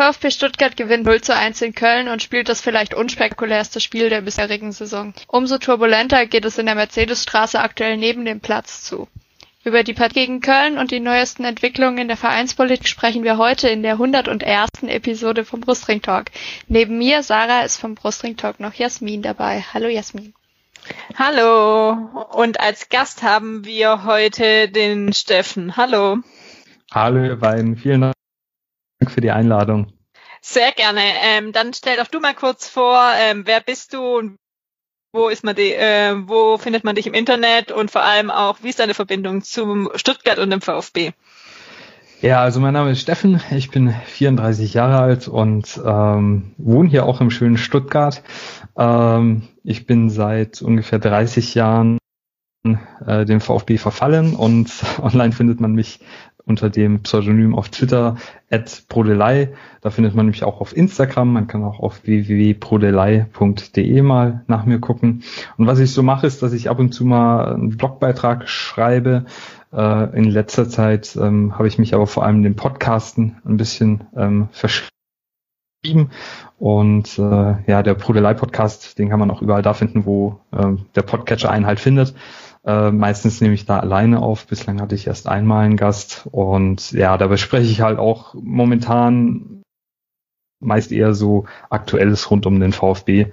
VfB Stuttgart gewinnt 0 zu 1 in Köln und spielt das vielleicht unspektakulärste Spiel der bisherigen Saison. Umso turbulenter geht es in der Mercedesstraße aktuell neben dem Platz zu. Über die Partie gegen Köln und die neuesten Entwicklungen in der Vereinspolitik sprechen wir heute in der 101. Episode vom Brustring Talk. Neben mir, Sarah, ist vom Brustring Talk noch Jasmin dabei. Hallo Jasmin. Hallo. Und als Gast haben wir heute den Steffen. Hallo. Hallo ihr beiden. Vielen Dank für die Einladung. Sehr gerne. Ähm, dann stell doch du mal kurz vor, ähm, wer bist du und wo ist man die, äh, wo findet man dich im Internet und vor allem auch, wie ist deine Verbindung zum Stuttgart und dem VfB? Ja, also mein Name ist Steffen, ich bin 34 Jahre alt und ähm, wohne hier auch im schönen Stuttgart. Ähm, ich bin seit ungefähr 30 Jahren äh, dem VfB verfallen und online findet man mich unter dem Pseudonym auf Twitter at Brodelei. Da findet man mich auch auf Instagram. Man kann auch auf www.brodelei.de mal nach mir gucken. Und was ich so mache, ist, dass ich ab und zu mal einen Blogbeitrag schreibe. Äh, in letzter Zeit ähm, habe ich mich aber vor allem dem Podcasten ein bisschen ähm, verschrieben. Und äh, ja, der Brodelei-Podcast, den kann man auch überall da finden, wo äh, der Podcatcher einen halt findet. Äh, meistens nehme ich da alleine auf. Bislang hatte ich erst einmal einen Gast. Und ja, da bespreche ich halt auch momentan meist eher so Aktuelles rund um den VfB.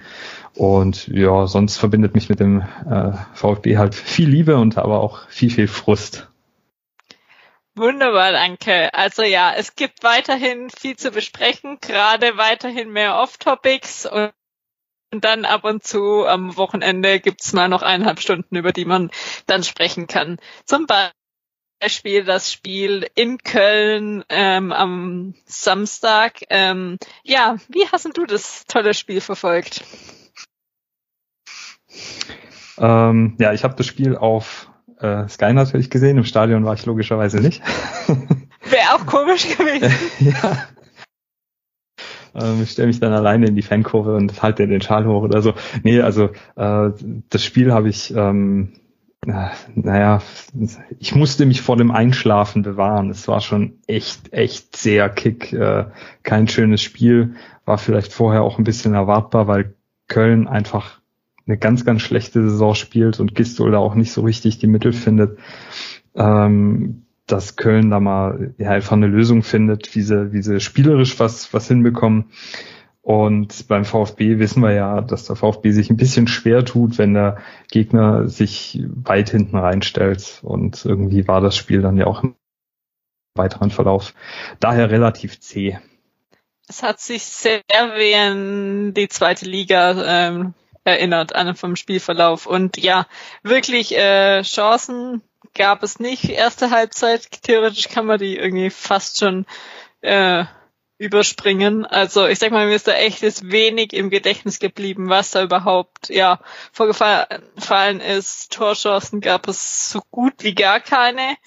Und ja, sonst verbindet mich mit dem äh, VfB halt viel Liebe und aber auch viel, viel Frust. Wunderbar, danke. Also ja, es gibt weiterhin viel zu besprechen, gerade weiterhin mehr Off-Topics und und dann ab und zu am Wochenende gibt's mal noch eineinhalb Stunden, über die man dann sprechen kann. Zum Beispiel das Spiel in Köln ähm, am Samstag. Ähm, ja, wie hast du das tolle Spiel verfolgt? Ähm, ja, ich habe das Spiel auf äh, Sky natürlich gesehen. Im Stadion war ich logischerweise nicht. Wäre auch komisch gewesen. ja, ähm, ich stelle mich dann alleine in die Fankurve und halte den Schal hoch oder so. Nee, also äh, das Spiel habe ich, ähm, äh, naja, ich musste mich vor dem Einschlafen bewahren. Es war schon echt, echt sehr kick. Äh, kein schönes Spiel. War vielleicht vorher auch ein bisschen erwartbar, weil Köln einfach eine ganz, ganz schlechte Saison spielt und Gistol da auch nicht so richtig die Mittel findet. Ähm, dass Köln da mal ja, einfach eine Lösung findet, wie sie, wie sie spielerisch was, was hinbekommen. Und beim VfB wissen wir ja, dass der VfB sich ein bisschen schwer tut, wenn der Gegner sich weit hinten reinstellt. Und irgendwie war das Spiel dann ja auch im weiteren Verlauf daher relativ zäh. Es hat sich sehr wie in die zweite Liga ähm, erinnert an vom Spielverlauf. Und ja, wirklich äh, Chancen gab es nicht. Erste Halbzeit, theoretisch kann man die irgendwie fast schon äh, überspringen. Also ich sag mal, mir ist da echt jetzt wenig im Gedächtnis geblieben, was da überhaupt ja vorgefallen ist. Torchancen gab es so gut wie gar keine.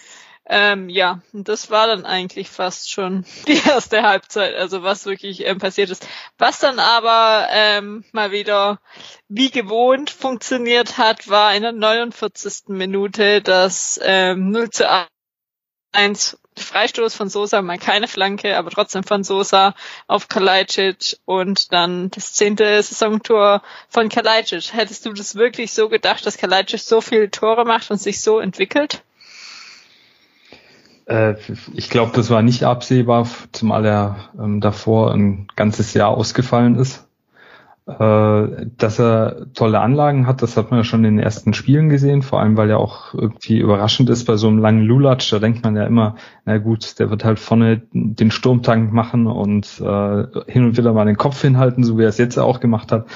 Ähm, ja, das war dann eigentlich fast schon die erste Halbzeit, also was wirklich ähm, passiert ist. Was dann aber ähm, mal wieder wie gewohnt funktioniert hat, war in der 49. Minute das ähm, 0 zu 1 Freistoß von Sosa, mal keine Flanke, aber trotzdem von Sosa auf Kalajdzic und dann das zehnte Saisontor von Kalajdzic. Hättest du das wirklich so gedacht, dass Kalajdzic so viele Tore macht und sich so entwickelt? Äh, ich glaube, das war nicht absehbar, zumal er ähm, davor ein ganzes Jahr ausgefallen ist. Äh, dass er tolle Anlagen hat, das hat man ja schon in den ersten Spielen gesehen, vor allem weil er auch irgendwie überraschend ist bei so einem langen Lulatsch. Da denkt man ja immer, na gut, der wird halt vorne den Sturmtank machen und äh, hin und wieder mal den Kopf hinhalten, so wie er es jetzt auch gemacht hat.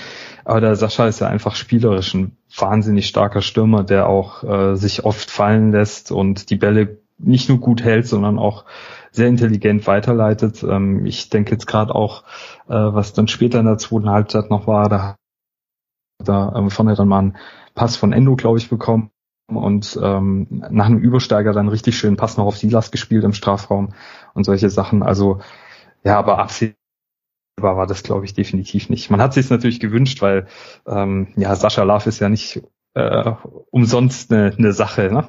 Aber der Sascha ist ja einfach spielerisch ein wahnsinnig starker Stürmer, der auch äh, sich oft fallen lässt und die Bälle nicht nur gut hält, sondern auch sehr intelligent weiterleitet. Ähm, ich denke jetzt gerade auch, äh, was dann später in der zweiten Halbzeit noch war, da da ähm, vorne dann mal einen Pass von Endo, glaube ich, bekommen und ähm, nach einem Übersteiger dann richtig schön Pass noch auf Silas gespielt im Strafraum und solche Sachen. Also ja, aber absehbar war das, glaube ich, definitiv nicht. Man hat sich natürlich gewünscht, weil ähm, ja Sascha Love ist ja nicht äh, umsonst eine, eine Sache. Ne?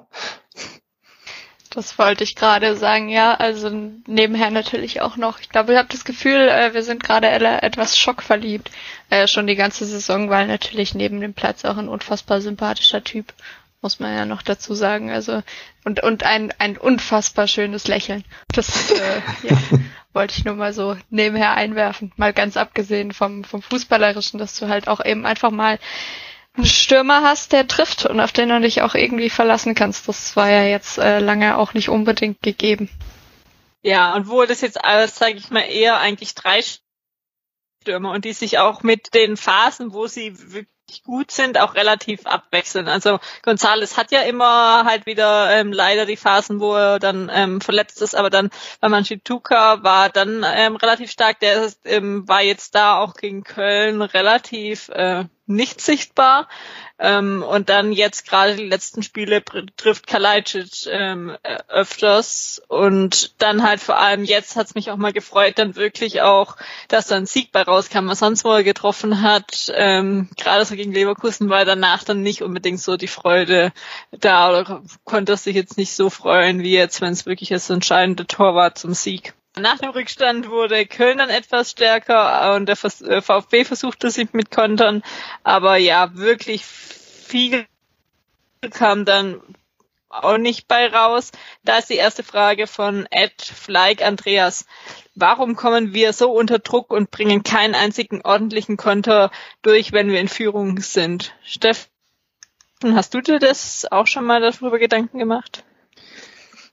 Das wollte ich gerade sagen, ja. Also nebenher natürlich auch noch. Ich glaube, ich habe das Gefühl, äh, wir sind gerade etwas schockverliebt. Äh, schon die ganze Saison, weil natürlich neben dem Platz auch ein unfassbar sympathischer Typ muss man ja noch dazu sagen. Also und und ein ein unfassbar schönes Lächeln. Das äh, ja, wollte ich nur mal so nebenher einwerfen. Mal ganz abgesehen vom vom fußballerischen, dass du halt auch eben einfach mal einen Stürmer hast, der trifft und auf den du dich auch irgendwie verlassen kannst. Das war ja jetzt äh, lange auch nicht unbedingt gegeben. Ja, und wo das jetzt alles, sage ich mal, eher eigentlich drei Stürmer und die sich auch mit den Phasen, wo sie wirklich gut sind, auch relativ abwechseln. Also Gonzales hat ja immer halt wieder ähm, leider die Phasen, wo er dann ähm, verletzt ist, aber dann bei Manchituka war dann ähm, relativ stark. Der ist, ähm, war jetzt da auch gegen Köln relativ äh, nicht sichtbar. Ähm, und dann jetzt gerade die letzten Spiele trifft Kalajdzic ähm, äh, öfters. Und dann halt vor allem jetzt hat's mich auch mal gefreut, dann wirklich auch, dass da ein Sieg bei rauskam, was sonst wo er getroffen hat. Ähm, gerade so gegen Leverkusen war danach dann nicht unbedingt so die Freude da oder konnte sich jetzt nicht so freuen, wie jetzt, wenn es wirklich das entscheidende Tor war zum Sieg. Nach dem Rückstand wurde Köln dann etwas stärker und der VfB äh, versuchte sich mit Kontern, aber ja, wirklich viel kam dann auch nicht bei raus. Da ist die erste Frage von Ed Fleig Andreas. Warum kommen wir so unter Druck und bringen keinen einzigen ordentlichen Konter durch, wenn wir in Führung sind? Steffen, hast du dir das auch schon mal darüber Gedanken gemacht?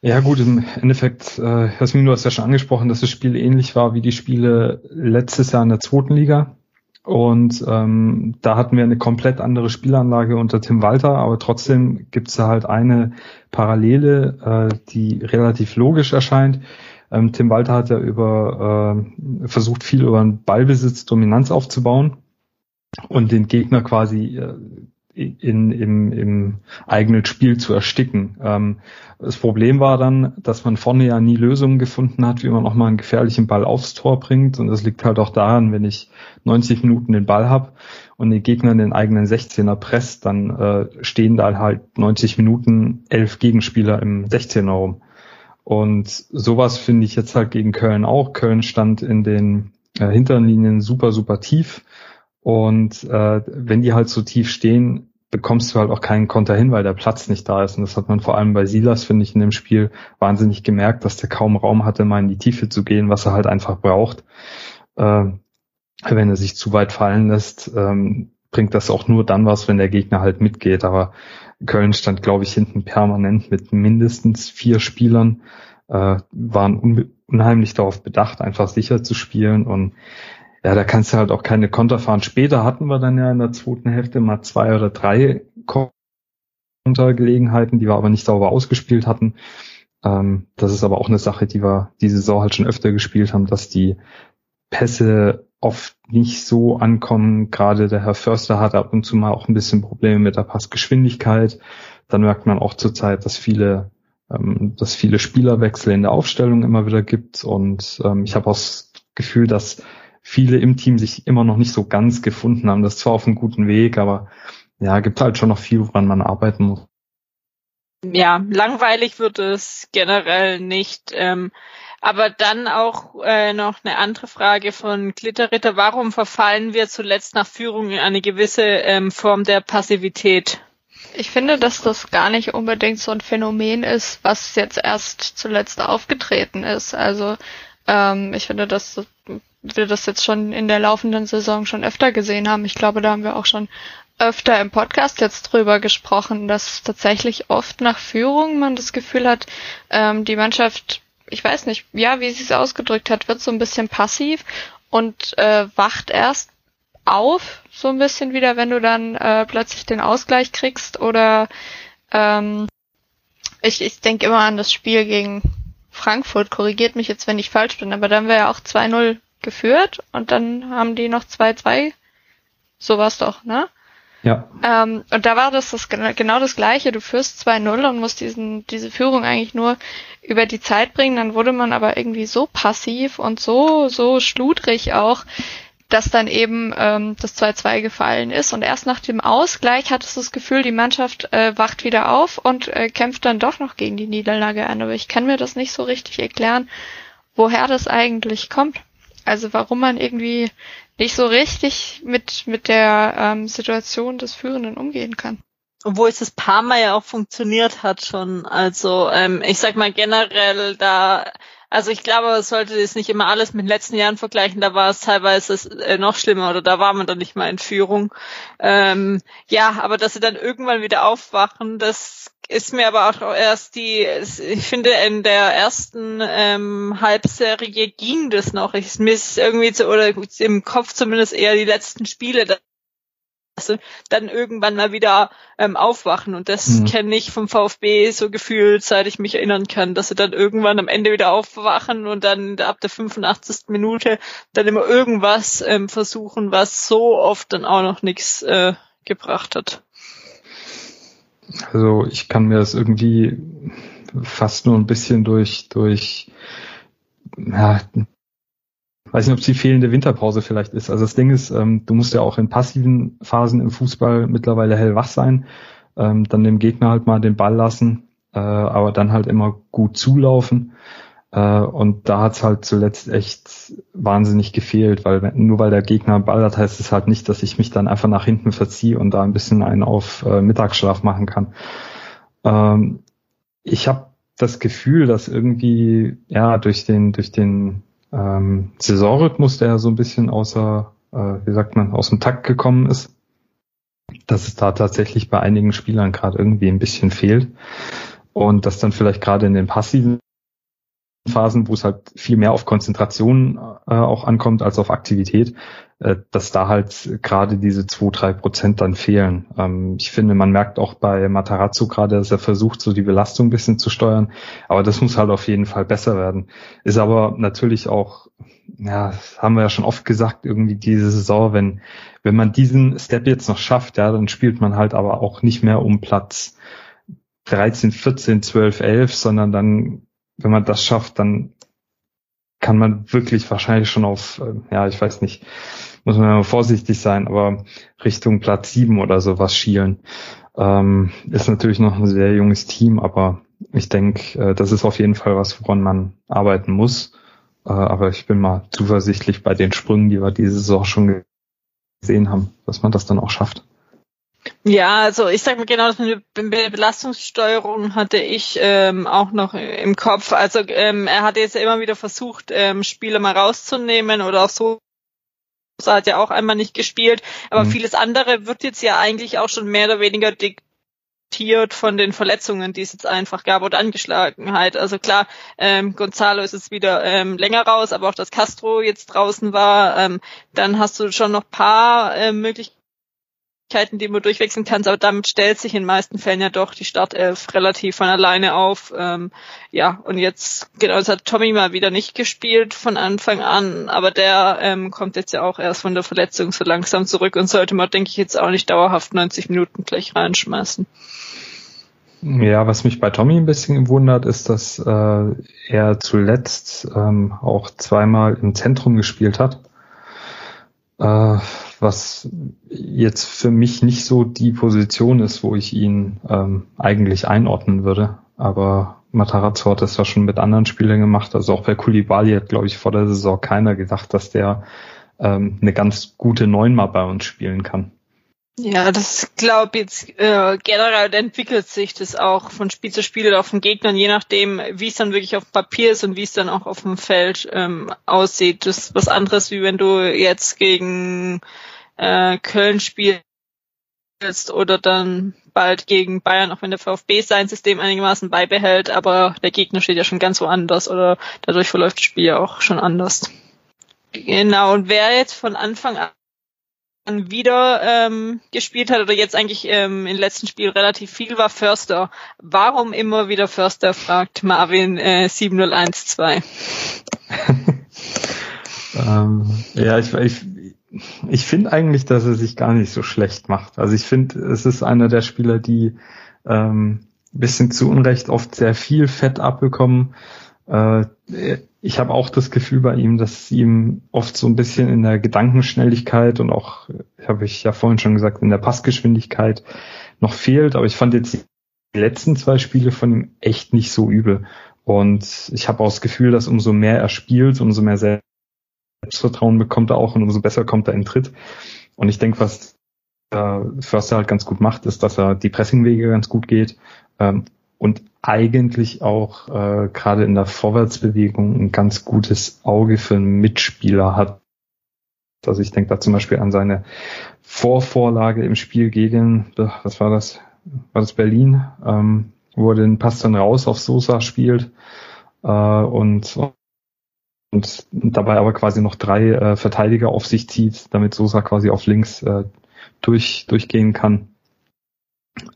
Ja gut, im Endeffekt, äh, Jasmin, du hast ja schon angesprochen, dass das Spiel ähnlich war wie die Spiele letztes Jahr in der zweiten Liga. Und ähm, da hatten wir eine komplett andere Spielanlage unter Tim Walter, aber trotzdem gibt es da halt eine Parallele, äh, die relativ logisch erscheint. Ähm, Tim Walter hat ja über äh, versucht viel über einen Ballbesitz Dominanz aufzubauen und den Gegner quasi äh, in, im, im eigenen Spiel zu ersticken. Ähm, das Problem war dann, dass man vorne ja nie Lösungen gefunden hat, wie man auch mal einen gefährlichen Ball aufs Tor bringt. Und das liegt halt auch daran, wenn ich 90 Minuten den Ball habe und den Gegner den eigenen 16er presst, dann äh, stehen da halt 90 Minuten elf Gegenspieler im 16er rum. Und sowas finde ich jetzt halt gegen Köln auch. Köln stand in den äh, Hinterlinien super, super tief und äh, wenn die halt so tief stehen, bekommst du halt auch keinen Konter hin, weil der Platz nicht da ist. Und das hat man vor allem bei Silas, finde ich, in dem Spiel wahnsinnig gemerkt, dass der kaum Raum hatte, mal in die Tiefe zu gehen, was er halt einfach braucht. Äh, wenn er sich zu weit fallen lässt, ähm, bringt das auch nur dann was, wenn der Gegner halt mitgeht. Aber Köln stand, glaube ich, hinten permanent mit mindestens vier Spielern, äh, waren unheimlich darauf bedacht, einfach sicher zu spielen und ja, da kannst du halt auch keine Konter fahren. Später hatten wir dann ja in der zweiten Hälfte mal zwei oder drei Kontergelegenheiten, die wir aber nicht sauber ausgespielt hatten. Ähm, das ist aber auch eine Sache, die wir diese Saison halt schon öfter gespielt haben, dass die Pässe oft nicht so ankommen. Gerade der Herr Förster hat ab und zu mal auch ein bisschen Probleme mit der Passgeschwindigkeit. Dann merkt man auch zurzeit, dass viele, ähm, dass viele Spielerwechsel in der Aufstellung immer wieder gibt. Und ähm, ich habe auch das Gefühl, dass viele im Team sich immer noch nicht so ganz gefunden haben. Das ist zwar auf einem guten Weg, aber ja, gibt halt schon noch viel, woran man arbeiten muss. Ja, langweilig wird es generell nicht. Ähm, aber dann auch äh, noch eine andere Frage von Glitterritter. Warum verfallen wir zuletzt nach Führung in eine gewisse ähm, Form der Passivität? Ich finde, dass das gar nicht unbedingt so ein Phänomen ist, was jetzt erst zuletzt aufgetreten ist. Also ähm, ich finde, dass wir das jetzt schon in der laufenden Saison schon öfter gesehen haben. Ich glaube, da haben wir auch schon öfter im Podcast jetzt drüber gesprochen, dass tatsächlich oft nach Führung man das Gefühl hat, ähm, die Mannschaft, ich weiß nicht, ja, wie sie es ausgedrückt hat, wird so ein bisschen passiv und äh, wacht erst auf, so ein bisschen wieder, wenn du dann äh, plötzlich den Ausgleich kriegst oder ähm, ich, ich denke immer an das Spiel gegen Frankfurt, korrigiert mich jetzt, wenn ich falsch bin, aber dann wäre ja auch 2-0 geführt und dann haben die noch 2-2. So war's doch, ne? Ja. Ähm, und da war das, das genau das Gleiche. Du führst 2-0 und musst diesen, diese Führung eigentlich nur über die Zeit bringen. Dann wurde man aber irgendwie so passiv und so, so schludrig auch, dass dann eben ähm, das 2-2 gefallen ist. Und erst nach dem Ausgleich hattest du das Gefühl, die Mannschaft äh, wacht wieder auf und äh, kämpft dann doch noch gegen die Niederlage an. Aber ich kann mir das nicht so richtig erklären, woher das eigentlich kommt. Also warum man irgendwie nicht so richtig mit, mit der ähm, Situation des Führenden umgehen kann. Obwohl es das paar Mal ja auch funktioniert hat schon. Also ähm, ich sag mal generell da also ich glaube, es sollte jetzt nicht immer alles mit den letzten Jahren vergleichen. Da war es teilweise äh, noch schlimmer oder da war man dann nicht mal in Führung. Ähm, ja, aber dass sie dann irgendwann wieder aufwachen, das ist mir aber auch erst die, ich finde in der ersten ähm, Halbserie ging das noch. Ich, mir ist irgendwie zu, oder im Kopf zumindest eher die letzten Spiele, dann irgendwann mal wieder ähm, aufwachen. Und das mhm. kenne ich vom VfB so gefühlt, seit ich mich erinnern kann, dass sie dann irgendwann am Ende wieder aufwachen und dann ab der 85. Minute dann immer irgendwas ähm, versuchen, was so oft dann auch noch nichts äh, gebracht hat. Also ich kann mir das irgendwie fast nur ein bisschen durch, durch ja, weiß nicht, ob es die fehlende Winterpause vielleicht ist. Also das Ding ist, ähm, du musst ja auch in passiven Phasen im Fußball mittlerweile hellwach sein, ähm, dann dem Gegner halt mal den Ball lassen, äh, aber dann halt immer gut zulaufen. Äh, und da hat's halt zuletzt echt wahnsinnig gefehlt, weil nur weil der Gegner einen Ball hat, heißt es halt nicht, dass ich mich dann einfach nach hinten verziehe und da ein bisschen einen auf äh, Mittagsschlaf machen kann. Ähm, ich habe das Gefühl, dass irgendwie ja durch den durch den ähm, Saisonrhythmus, der so ein bisschen außer, äh, wie sagt man, aus dem Takt gekommen ist, dass es da tatsächlich bei einigen Spielern gerade irgendwie ein bisschen fehlt und dass dann vielleicht gerade in den passiven Phasen, wo es halt viel mehr auf Konzentration äh, auch ankommt als auf Aktivität, äh, dass da halt gerade diese zwei drei Prozent dann fehlen. Ähm, ich finde, man merkt auch bei Matarazzo gerade, dass er versucht, so die Belastung ein bisschen zu steuern, aber das muss halt auf jeden Fall besser werden. Ist aber natürlich auch, ja, haben wir ja schon oft gesagt, irgendwie diese Saison, wenn, wenn man diesen Step jetzt noch schafft, ja, dann spielt man halt aber auch nicht mehr um Platz 13, 14, 12, 11, sondern dann wenn man das schafft, dann kann man wirklich wahrscheinlich schon auf, äh, ja, ich weiß nicht, muss man vorsichtig sein, aber Richtung Platz sieben oder sowas schielen. Ähm, ist natürlich noch ein sehr junges Team, aber ich denke, äh, das ist auf jeden Fall was, woran man arbeiten muss. Äh, aber ich bin mal zuversichtlich bei den Sprüngen, die wir diese Saison schon gesehen haben, dass man das dann auch schafft. Ja, also ich sag mal genau, das mit der Belastungssteuerung hatte ich ähm, auch noch im Kopf. Also ähm, er hat jetzt immer wieder versucht, ähm, Spiele mal rauszunehmen oder auch so. Hat ja auch einmal nicht gespielt, aber mhm. vieles andere wird jetzt ja eigentlich auch schon mehr oder weniger diktiert von den Verletzungen, die es jetzt einfach gab oder Angeschlagenheit. Also klar, ähm, Gonzalo ist jetzt wieder ähm, länger raus, aber auch dass Castro jetzt draußen war. Ähm, dann hast du schon noch paar äh, Möglichkeiten Möglichkeiten, die man durchwechseln kann, aber damit stellt sich in den meisten Fällen ja doch die Startelf relativ von alleine auf. Ähm, ja, und jetzt, genau, es hat Tommy mal wieder nicht gespielt von Anfang an, aber der ähm, kommt jetzt ja auch erst von der Verletzung so langsam zurück und sollte man, denke ich, jetzt auch nicht dauerhaft 90 Minuten gleich reinschmeißen. Ja, was mich bei Tommy ein bisschen wundert, ist, dass äh, er zuletzt ähm, auch zweimal im Zentrum gespielt hat. Äh, was jetzt für mich nicht so die Position ist, wo ich ihn ähm, eigentlich einordnen würde. Aber Matarazzo hat das ja schon mit anderen Spielern gemacht. Also auch bei Kulibali hat, glaube ich, vor der Saison keiner gedacht, dass der ähm, eine ganz gute Neunmal bei uns spielen kann. Ja, das glaube jetzt äh, generell entwickelt sich das auch von Spiel zu Spiel oder von Gegnern, je nachdem, wie es dann wirklich auf Papier ist und wie es dann auch auf dem Feld ähm, aussieht. Das ist was anderes, wie wenn du jetzt gegen äh, Köln spielst oder dann bald gegen Bayern, auch wenn der VfB sein System einigermaßen beibehält, aber der Gegner steht ja schon ganz woanders oder dadurch verläuft das Spiel ja auch schon anders. Genau, und wer jetzt von Anfang an wieder ähm, gespielt hat oder jetzt eigentlich ähm, im letzten Spiel relativ viel war Förster. Warum immer wieder Förster, fragt Marvin äh, 7012. ähm, ja, ich, ich ich finde eigentlich, dass er sich gar nicht so schlecht macht. Also ich finde, es ist einer der Spieler, die ähm, bisschen zu Unrecht oft sehr viel Fett abbekommen. Äh, ich habe auch das Gefühl bei ihm, dass ihm oft so ein bisschen in der Gedankenschnelligkeit und auch, habe ich ja vorhin schon gesagt, in der Passgeschwindigkeit noch fehlt. Aber ich fand jetzt die letzten zwei Spiele von ihm echt nicht so übel. Und ich habe auch das Gefühl, dass umso mehr er spielt, umso mehr Selbstvertrauen bekommt er auch und umso besser kommt er in Tritt. Und ich denke, was äh, Förster halt ganz gut macht, ist, dass er die Pressingwege ganz gut geht ähm, und eigentlich auch äh, gerade in der Vorwärtsbewegung ein ganz gutes Auge für einen Mitspieler hat. Also ich denke da zum Beispiel an seine Vorvorlage im Spiel gegen, was war das? War das Berlin, ähm, wo er den Pass dann raus auf Sosa spielt äh, und und dabei aber quasi noch drei äh, Verteidiger auf sich zieht, damit Sosa quasi auf links äh, durch, durchgehen kann.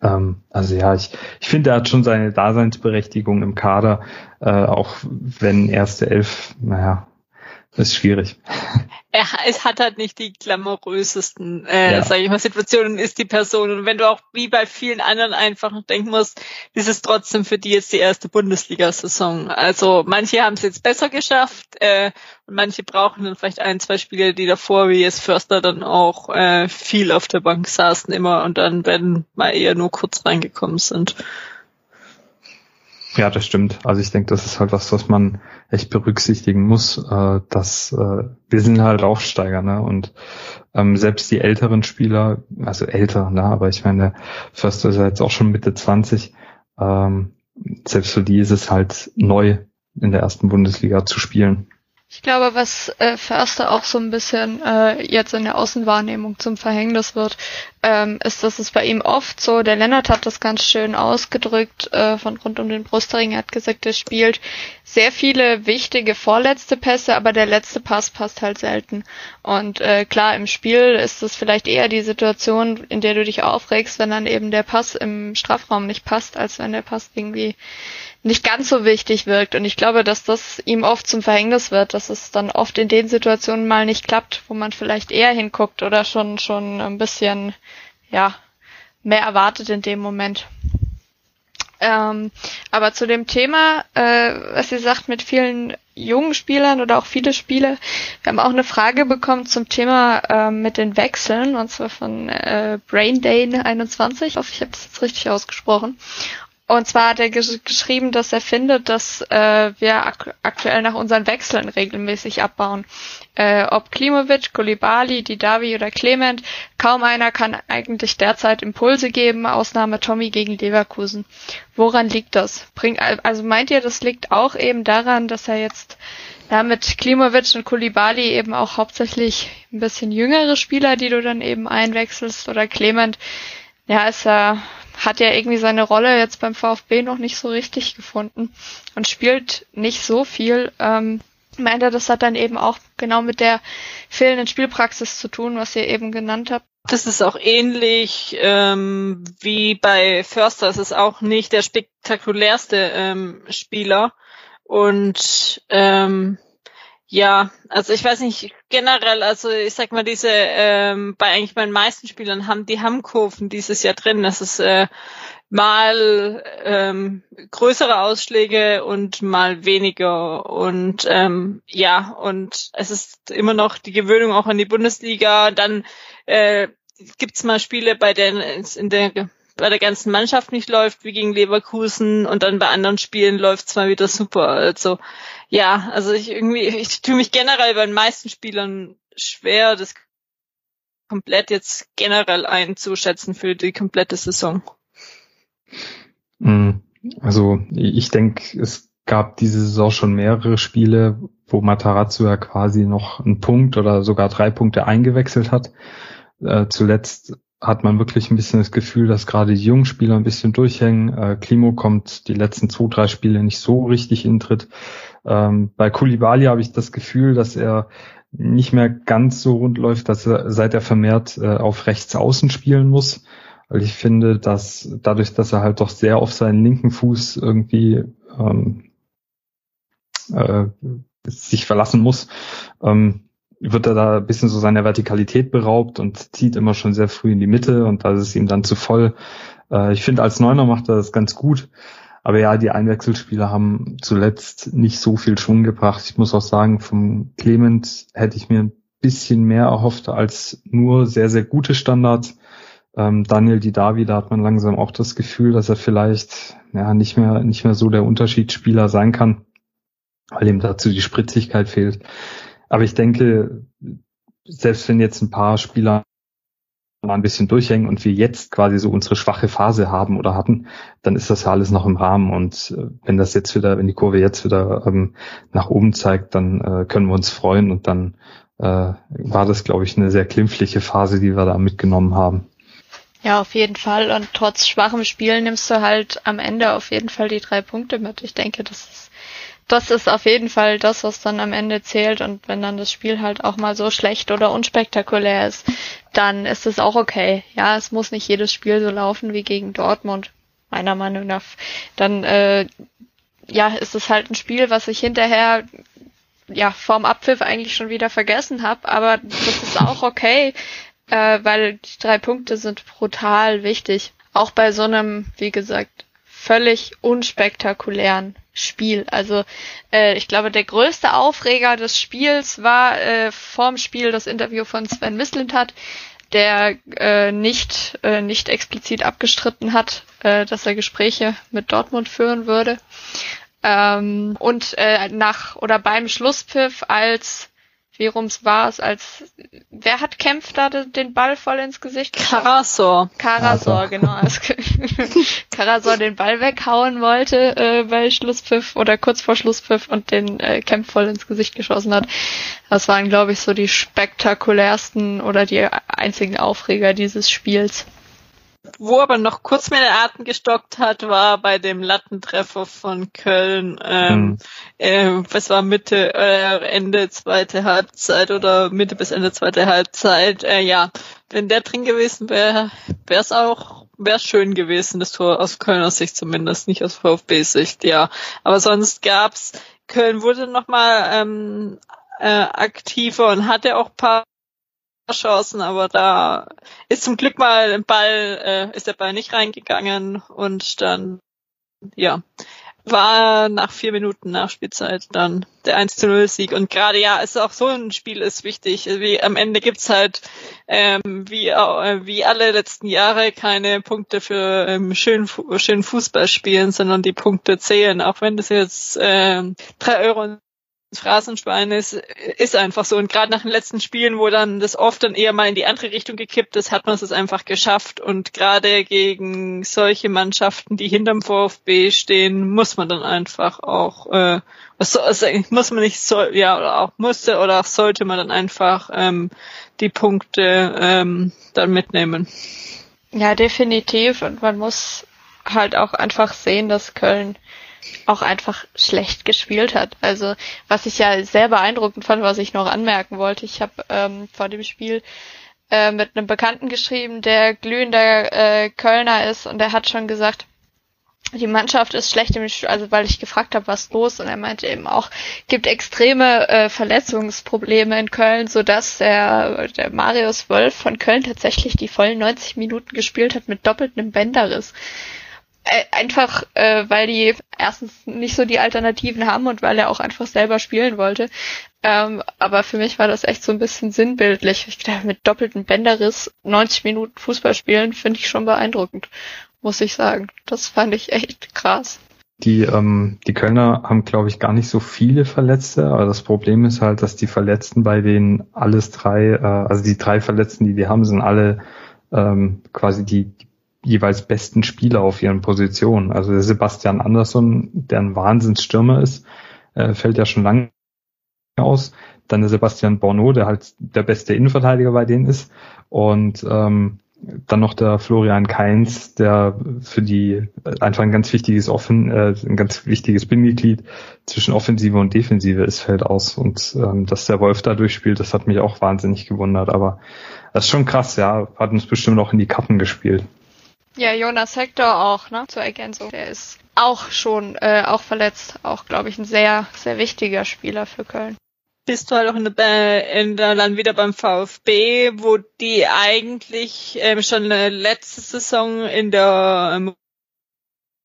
Ähm, also ja, ich, ich finde, er hat schon seine Daseinsberechtigung im Kader, äh, auch wenn erste Elf, naja, ist schwierig. Er es hat halt nicht die glamourösesten, äh, ja. sage ich mal, Situationen ist die Person. Und wenn du auch wie bei vielen anderen einfach denken musst, ist es trotzdem für die jetzt die erste Bundesliga-Saison. Also manche haben es jetzt besser geschafft äh, und manche brauchen dann vielleicht ein, zwei Spiele, die davor, wie jetzt Förster, dann auch äh, viel auf der Bank saßen immer und dann werden mal eher nur kurz reingekommen sind. Ja, das stimmt. Also ich denke, das ist halt was, was man echt berücksichtigen muss, äh, dass äh, wir sind halt Aufsteiger, ne? Und ähm, selbst die älteren Spieler, also älter, ne? Aber ich meine, Förster ist ja jetzt auch schon Mitte 20, ähm, selbst für die ist es halt neu in der ersten Bundesliga zu spielen. Ich glaube, was äh, Förster auch so ein bisschen äh, jetzt in der Außenwahrnehmung zum Verhängnis wird, ähm, ist, dass es bei ihm oft so, der Lennart hat das ganz schön ausgedrückt, äh, von rund um den Brustring, er hat gesagt, er spielt sehr viele wichtige vorletzte Pässe, aber der letzte Pass passt halt selten. Und äh, klar, im Spiel ist es vielleicht eher die Situation, in der du dich aufregst, wenn dann eben der Pass im Strafraum nicht passt, als wenn der Pass irgendwie nicht ganz so wichtig wirkt. Und ich glaube, dass das ihm oft zum Verhängnis wird, dass es dann oft in den Situationen mal nicht klappt, wo man vielleicht eher hinguckt oder schon, schon ein bisschen, ja, mehr erwartet in dem Moment. Ähm, aber zu dem Thema, äh, was ihr sagt mit vielen jungen Spielern oder auch viele Spiele, wir haben auch eine Frage bekommen zum Thema äh, mit den Wechseln, und zwar von äh, Braindane21. Ich hoffe, ich habe das jetzt richtig ausgesprochen. Und zwar hat er gesch geschrieben, dass er findet, dass äh, wir ak aktuell nach unseren Wechseln regelmäßig abbauen. Äh, ob Klimovic, Kolibali, Didavi oder Clement, kaum einer kann eigentlich derzeit Impulse geben, Ausnahme Tommy gegen Leverkusen. Woran liegt das? Bring, also meint ihr, das liegt auch eben daran, dass er jetzt ja, mit Klimovic und Kolibali eben auch hauptsächlich ein bisschen jüngere Spieler, die du dann eben einwechselst oder Clement, ja, ist er hat ja irgendwie seine Rolle jetzt beim VfB noch nicht so richtig gefunden und spielt nicht so viel. Ähm, meint er, das hat dann eben auch genau mit der fehlenden Spielpraxis zu tun, was ihr eben genannt habt. Das ist auch ähnlich ähm, wie bei Förster. Es ist auch nicht der spektakulärste ähm, Spieler. Und ähm, ja, also ich weiß nicht, generell, also ich sag mal, diese, ähm, bei eigentlich meinen meisten Spielern haben die Hammkurven dieses Jahr drin. Das ist äh, mal ähm, größere Ausschläge und mal weniger. Und ähm, ja, und es ist immer noch die Gewöhnung auch an die Bundesliga. Dann äh, gibt's mal Spiele, bei denen es in der bei der ganzen Mannschaft nicht läuft, wie gegen Leverkusen, und dann bei anderen Spielen läuft's mal wieder super. Also ja, also ich irgendwie, ich tue mich generell bei den meisten Spielern schwer, das komplett jetzt generell einzuschätzen für die komplette Saison. Hm, also ich denke, es gab diese Saison schon mehrere Spiele, wo Matarazzo ja quasi noch einen Punkt oder sogar drei Punkte eingewechselt hat. Äh, zuletzt hat man wirklich ein bisschen das Gefühl, dass gerade die jungen Spieler ein bisschen durchhängen. Äh, Klimo kommt die letzten zwei, drei Spiele nicht so richtig in Tritt. Ähm, bei Kulibali habe ich das Gefühl, dass er nicht mehr ganz so rund läuft, dass er seit er vermehrt äh, auf rechts außen spielen muss. Weil ich finde, dass dadurch, dass er halt doch sehr auf seinen linken Fuß irgendwie ähm, äh, sich verlassen muss, ähm, wird er da ein bisschen so seiner Vertikalität beraubt und zieht immer schon sehr früh in die Mitte und da ist es ihm dann zu voll. Äh, ich finde, als Neuner macht er das ganz gut. Aber ja, die Einwechselspieler haben zuletzt nicht so viel Schwung gebracht. Ich muss auch sagen, vom Clement hätte ich mir ein bisschen mehr erhofft als nur sehr, sehr gute Standards. Ähm, Daniel Didavi, da hat man langsam auch das Gefühl, dass er vielleicht ja nicht mehr nicht mehr so der Unterschiedsspieler sein kann, weil ihm dazu die Spritzigkeit fehlt. Aber ich denke, selbst wenn jetzt ein paar Spieler mal ein bisschen durchhängen und wir jetzt quasi so unsere schwache Phase haben oder hatten, dann ist das ja alles noch im Rahmen. Und äh, wenn das jetzt wieder, wenn die Kurve jetzt wieder ähm, nach oben zeigt, dann äh, können wir uns freuen und dann äh, war das, glaube ich, eine sehr klimpfliche Phase, die wir da mitgenommen haben. Ja, auf jeden Fall. Und trotz schwachem Spiel nimmst du halt am Ende auf jeden Fall die drei Punkte mit. Ich denke, das ist, das ist auf jeden Fall das, was dann am Ende zählt. Und wenn dann das Spiel halt auch mal so schlecht oder unspektakulär ist, dann ist es auch okay. Ja, es muss nicht jedes Spiel so laufen wie gegen Dortmund, meiner Meinung nach. Dann, äh, ja, ist es halt ein Spiel, was ich hinterher ja vorm Abpfiff eigentlich schon wieder vergessen habe, aber das ist auch okay, äh, weil die drei Punkte sind brutal wichtig. Auch bei so einem, wie gesagt, völlig unspektakulären Spiel. Also äh, ich glaube, der größte Aufreger des Spiels war äh, vorm Spiel das Interview von Sven Mislintat, der äh, nicht äh, nicht explizit abgestritten hat, äh, dass er Gespräche mit Dortmund führen würde. Ähm, und äh, nach oder beim Schlusspfiff als wie rums war es, als wer hat kämpft da den Ball voll ins Gesicht? Karasor. Karasor, genau. Als Karasor den Ball weghauen wollte äh, bei Schlusspfiff oder kurz vor Schlusspfiff und den äh, Kempf voll ins Gesicht geschossen hat. Das waren, glaube ich, so die spektakulärsten oder die einzigen Aufreger dieses Spiels. Wo aber noch kurz meine Atem gestockt hat, war bei dem Lattentreffer von Köln. Ähm, mhm. äh, was war Mitte, äh, Ende zweite Halbzeit oder Mitte bis Ende zweite Halbzeit. Äh, ja, wenn der drin gewesen wäre, wäre es auch wäre schön gewesen, das Tor aus Kölner Sicht zumindest, nicht aus VfB-Sicht, ja. Aber sonst gab's, Köln wurde nochmal ähm, äh, aktiver und hatte auch paar Chancen, aber da ist zum Glück mal ein Ball, äh, ist der Ball nicht reingegangen und dann, ja, war nach vier Minuten Nachspielzeit dann der 1 zu 0 Sieg. Und gerade ja, ist auch so ein Spiel ist wichtig. Wie am Ende gibt's halt ähm, wie, äh, wie alle letzten Jahre keine Punkte für ähm, schönen, schönen Fußball spielen, sondern die Punkte zählen, auch wenn das jetzt ähm, drei Euro Phrasenschwein ist, ist einfach so. Und gerade nach den letzten Spielen, wo dann das oft dann eher mal in die andere Richtung gekippt ist, hat man es einfach geschafft. Und gerade gegen solche Mannschaften, die hinterm VfB stehen, muss man dann einfach auch, äh, was also muss man nicht so, ja, oder auch musste oder auch sollte man dann einfach ähm, die Punkte ähm, dann mitnehmen. Ja, definitiv. Und man muss halt auch einfach sehen, dass Köln auch einfach schlecht gespielt hat. Also was ich ja sehr beeindruckend fand, was ich noch anmerken wollte, ich habe ähm, vor dem Spiel äh, mit einem Bekannten geschrieben, der glühender äh, Kölner ist und der hat schon gesagt, die Mannschaft ist schlecht im Spiel, also weil ich gefragt habe, was los und er meinte eben auch, gibt extreme äh, Verletzungsprobleme in Köln, so dass der, der Marius Wolf von Köln tatsächlich die vollen 90 Minuten gespielt hat mit doppeltem Bänderriss. Äh, einfach, äh, weil die erstens nicht so die Alternativen haben und weil er auch einfach selber spielen wollte. Ähm, aber für mich war das echt so ein bisschen sinnbildlich. Ich dachte, mit doppeltem Bänderriss 90 Minuten Fußball spielen, finde ich schon beeindruckend, muss ich sagen. Das fand ich echt krass. Die, ähm, die Kölner haben, glaube ich, gar nicht so viele Verletzte, aber das Problem ist halt, dass die Verletzten bei denen alles drei, äh, also die drei Verletzten, die wir haben, sind alle ähm, quasi die, die jeweils besten Spieler auf ihren Positionen. Also der Sebastian Andersson, der ein Wahnsinnsstürmer ist, äh, fällt ja schon lange aus. Dann der Sebastian Borneau, der halt der beste Innenverteidiger bei denen ist. Und ähm, dann noch der Florian Kainz, der für die einfach ein ganz wichtiges Offen, äh, ein ganz wichtiges Bindeglied zwischen Offensive und Defensive ist, fällt aus. Und ähm, dass der Wolf da durchspielt, das hat mich auch wahnsinnig gewundert. Aber das ist schon krass, ja. Hat uns bestimmt auch in die Kappen gespielt. Ja, Jonas Hector auch, ne? Zur Ergänzung. Der ist auch schon, äh, auch verletzt. Auch, glaube ich, ein sehr, sehr wichtiger Spieler für Köln. bist du halt auch in der, in der dann wieder beim VfB, wo die eigentlich ähm, schon letzte Saison in der ähm,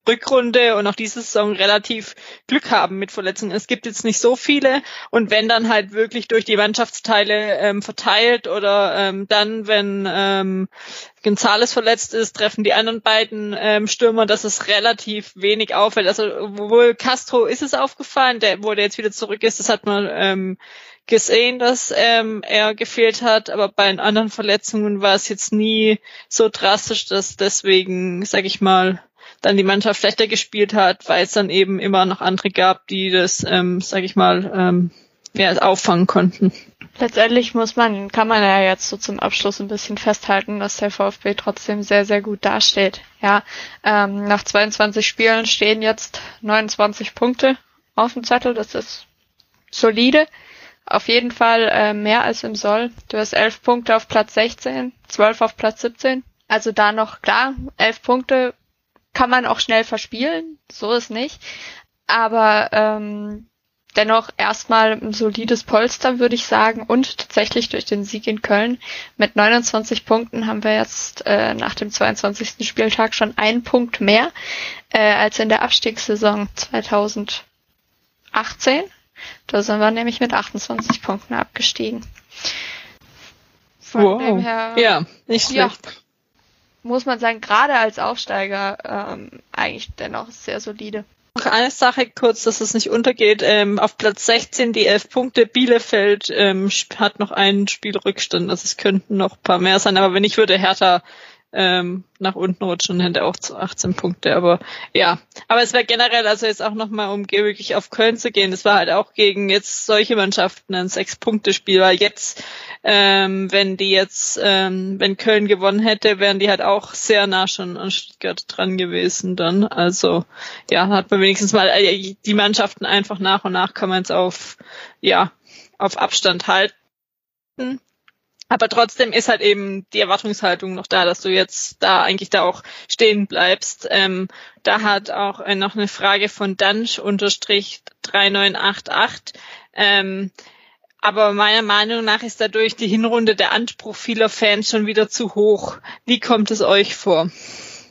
Rückrunde und auch diese Saison relativ Glück haben mit Verletzungen. Es gibt jetzt nicht so viele und wenn dann halt wirklich durch die Mannschaftsteile ähm, verteilt oder ähm, dann, wenn ähm, Gonzales verletzt ist, treffen die anderen beiden ähm, Stürmer, dass es relativ wenig auffällt. Also wohl Castro ist es aufgefallen, der, wo der jetzt wieder zurück ist, das hat man ähm, gesehen, dass ähm, er gefehlt hat, aber bei den anderen Verletzungen war es jetzt nie so drastisch, dass deswegen, sag ich mal, dann die Mannschaft schlechter gespielt hat, weil es dann eben immer noch andere gab, die das, ähm, sag ich mal, ähm, ja, auffangen konnten. Letztendlich muss man, kann man ja jetzt so zum Abschluss ein bisschen festhalten, dass der VfB trotzdem sehr, sehr gut dasteht. Ja, ähm, nach 22 Spielen stehen jetzt 29 Punkte auf dem Zettel. Das ist solide. Auf jeden Fall äh, mehr als im Soll. Du hast 11 Punkte auf Platz 16, 12 auf Platz 17. Also da noch klar, 11 Punkte kann man auch schnell verspielen, so ist nicht. Aber ähm, dennoch erstmal ein solides Polster, würde ich sagen. Und tatsächlich durch den Sieg in Köln mit 29 Punkten haben wir jetzt äh, nach dem 22. Spieltag schon einen Punkt mehr äh, als in der Abstiegssaison 2018. Da sind wir nämlich mit 28 Punkten abgestiegen. Von wow. Her, ja, nicht schlecht. Ja, muss man sagen, gerade als Aufsteiger ähm, eigentlich dennoch sehr solide. Noch eine Sache kurz, dass es nicht untergeht. Ähm, auf Platz 16 die 11 Punkte. Bielefeld ähm, hat noch einen Spielrückstand. Also es könnten noch ein paar mehr sein. Aber wenn ich würde Hertha ähm, nach unten rutschen und hätte auch zu 18 Punkte. Aber ja, aber es wäre generell, also jetzt auch nochmal, um wirklich auf Köln zu gehen, es war halt auch gegen jetzt solche Mannschaften ein Sechs-Punkte-Spiel, weil jetzt, ähm, wenn die jetzt, ähm, wenn Köln gewonnen hätte, wären die halt auch sehr nah schon an Stuttgart dran gewesen dann. Also ja, hat man wenigstens mal äh, die Mannschaften einfach nach und nach kann man es auf, ja, auf Abstand halten. Aber trotzdem ist halt eben die Erwartungshaltung noch da, dass du jetzt da eigentlich da auch stehen bleibst. Ähm, da hat auch äh, noch eine Frage von Dansch unterstrich 3988. Ähm, aber meiner Meinung nach ist dadurch die Hinrunde der Anspruch vieler Fans schon wieder zu hoch. Wie kommt es euch vor?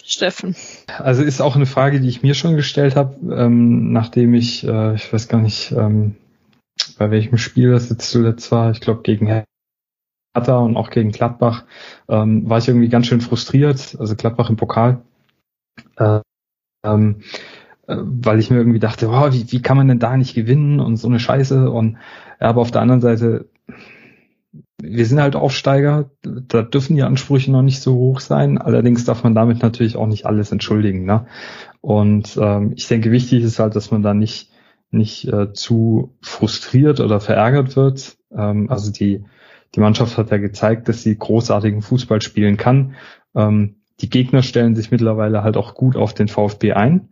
Steffen. Also ist auch eine Frage, die ich mir schon gestellt habe, ähm, nachdem ich, äh, ich weiß gar nicht, ähm, bei welchem Spiel das jetzt zuletzt war, ich glaube gegen Hertha und auch gegen Gladbach ähm, war ich irgendwie ganz schön frustriert, also Gladbach im Pokal, äh, ähm, äh, weil ich mir irgendwie dachte, wow, wie, wie kann man denn da nicht gewinnen und so eine Scheiße und ja, aber auf der anderen Seite, wir sind halt Aufsteiger, da dürfen die Ansprüche noch nicht so hoch sein, allerdings darf man damit natürlich auch nicht alles entschuldigen, ne? Und ähm, ich denke, wichtig ist halt, dass man da nicht nicht äh, zu frustriert oder verärgert wird. Ähm, also die die Mannschaft hat ja gezeigt, dass sie großartigen Fußball spielen kann. Ähm, die Gegner stellen sich mittlerweile halt auch gut auf den VfB ein.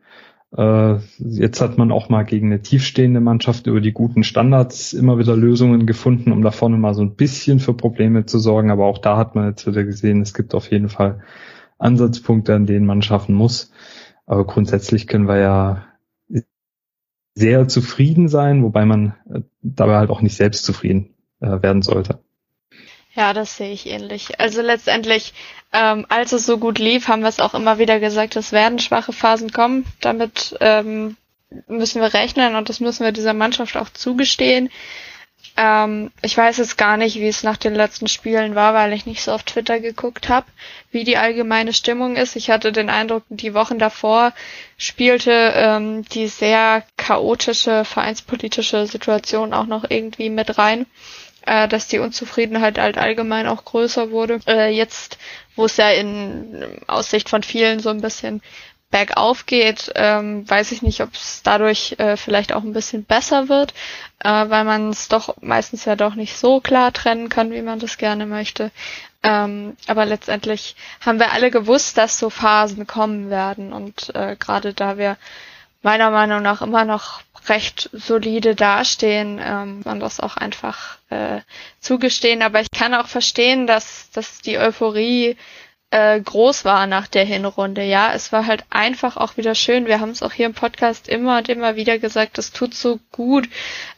Äh, jetzt hat man auch mal gegen eine tiefstehende Mannschaft über die guten Standards immer wieder Lösungen gefunden, um da vorne mal so ein bisschen für Probleme zu sorgen. Aber auch da hat man jetzt wieder gesehen, es gibt auf jeden Fall Ansatzpunkte, an denen man schaffen muss. Aber grundsätzlich können wir ja sehr zufrieden sein, wobei man äh, dabei halt auch nicht selbst zufrieden äh, werden sollte. Ja, das sehe ich ähnlich. Also letztendlich, ähm, als es so gut lief, haben wir es auch immer wieder gesagt, es werden schwache Phasen kommen. Damit ähm, müssen wir rechnen und das müssen wir dieser Mannschaft auch zugestehen. Ähm, ich weiß jetzt gar nicht, wie es nach den letzten Spielen war, weil ich nicht so auf Twitter geguckt habe, wie die allgemeine Stimmung ist. Ich hatte den Eindruck, die Wochen davor spielte ähm, die sehr chaotische vereinspolitische Situation auch noch irgendwie mit rein äh, dass die Unzufriedenheit halt allgemein auch größer wurde. Äh, jetzt, wo es ja in Aussicht von vielen so ein bisschen bergauf geht, ähm, weiß ich nicht, ob es dadurch äh, vielleicht auch ein bisschen besser wird, äh, weil man es doch meistens ja doch nicht so klar trennen kann, wie man das gerne möchte. Ähm, aber letztendlich haben wir alle gewusst, dass so Phasen kommen werden und äh, gerade da wir meiner Meinung nach immer noch recht solide dastehen, ähm, man das auch einfach äh, zugestehen. Aber ich kann auch verstehen, dass, dass die Euphorie äh, groß war nach der Hinrunde. Ja, es war halt einfach auch wieder schön. Wir haben es auch hier im Podcast immer und immer wieder gesagt, es tut so gut,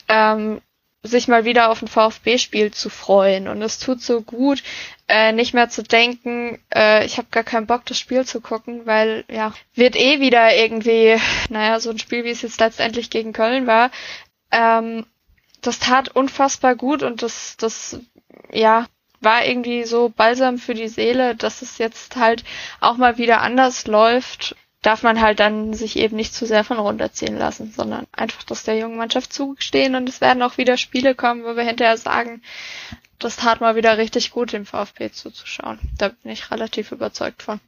ähm, sich mal wieder auf ein VfB-Spiel zu freuen. Und es tut so gut, äh, nicht mehr zu denken, äh, ich habe gar keinen Bock, das Spiel zu gucken, weil ja, wird eh wieder irgendwie, naja, so ein Spiel, wie es jetzt letztendlich gegen Köln war. Ähm, das tat unfassbar gut und das, das, ja, war irgendwie so balsam für die Seele, dass es jetzt halt auch mal wieder anders läuft darf man halt dann sich eben nicht zu sehr von runterziehen lassen, sondern einfach das der jungen Mannschaft zugestehen und es werden auch wieder Spiele kommen, wo wir hinterher sagen, das tat mal wieder richtig gut, dem VfB zuzuschauen. Da bin ich relativ überzeugt von.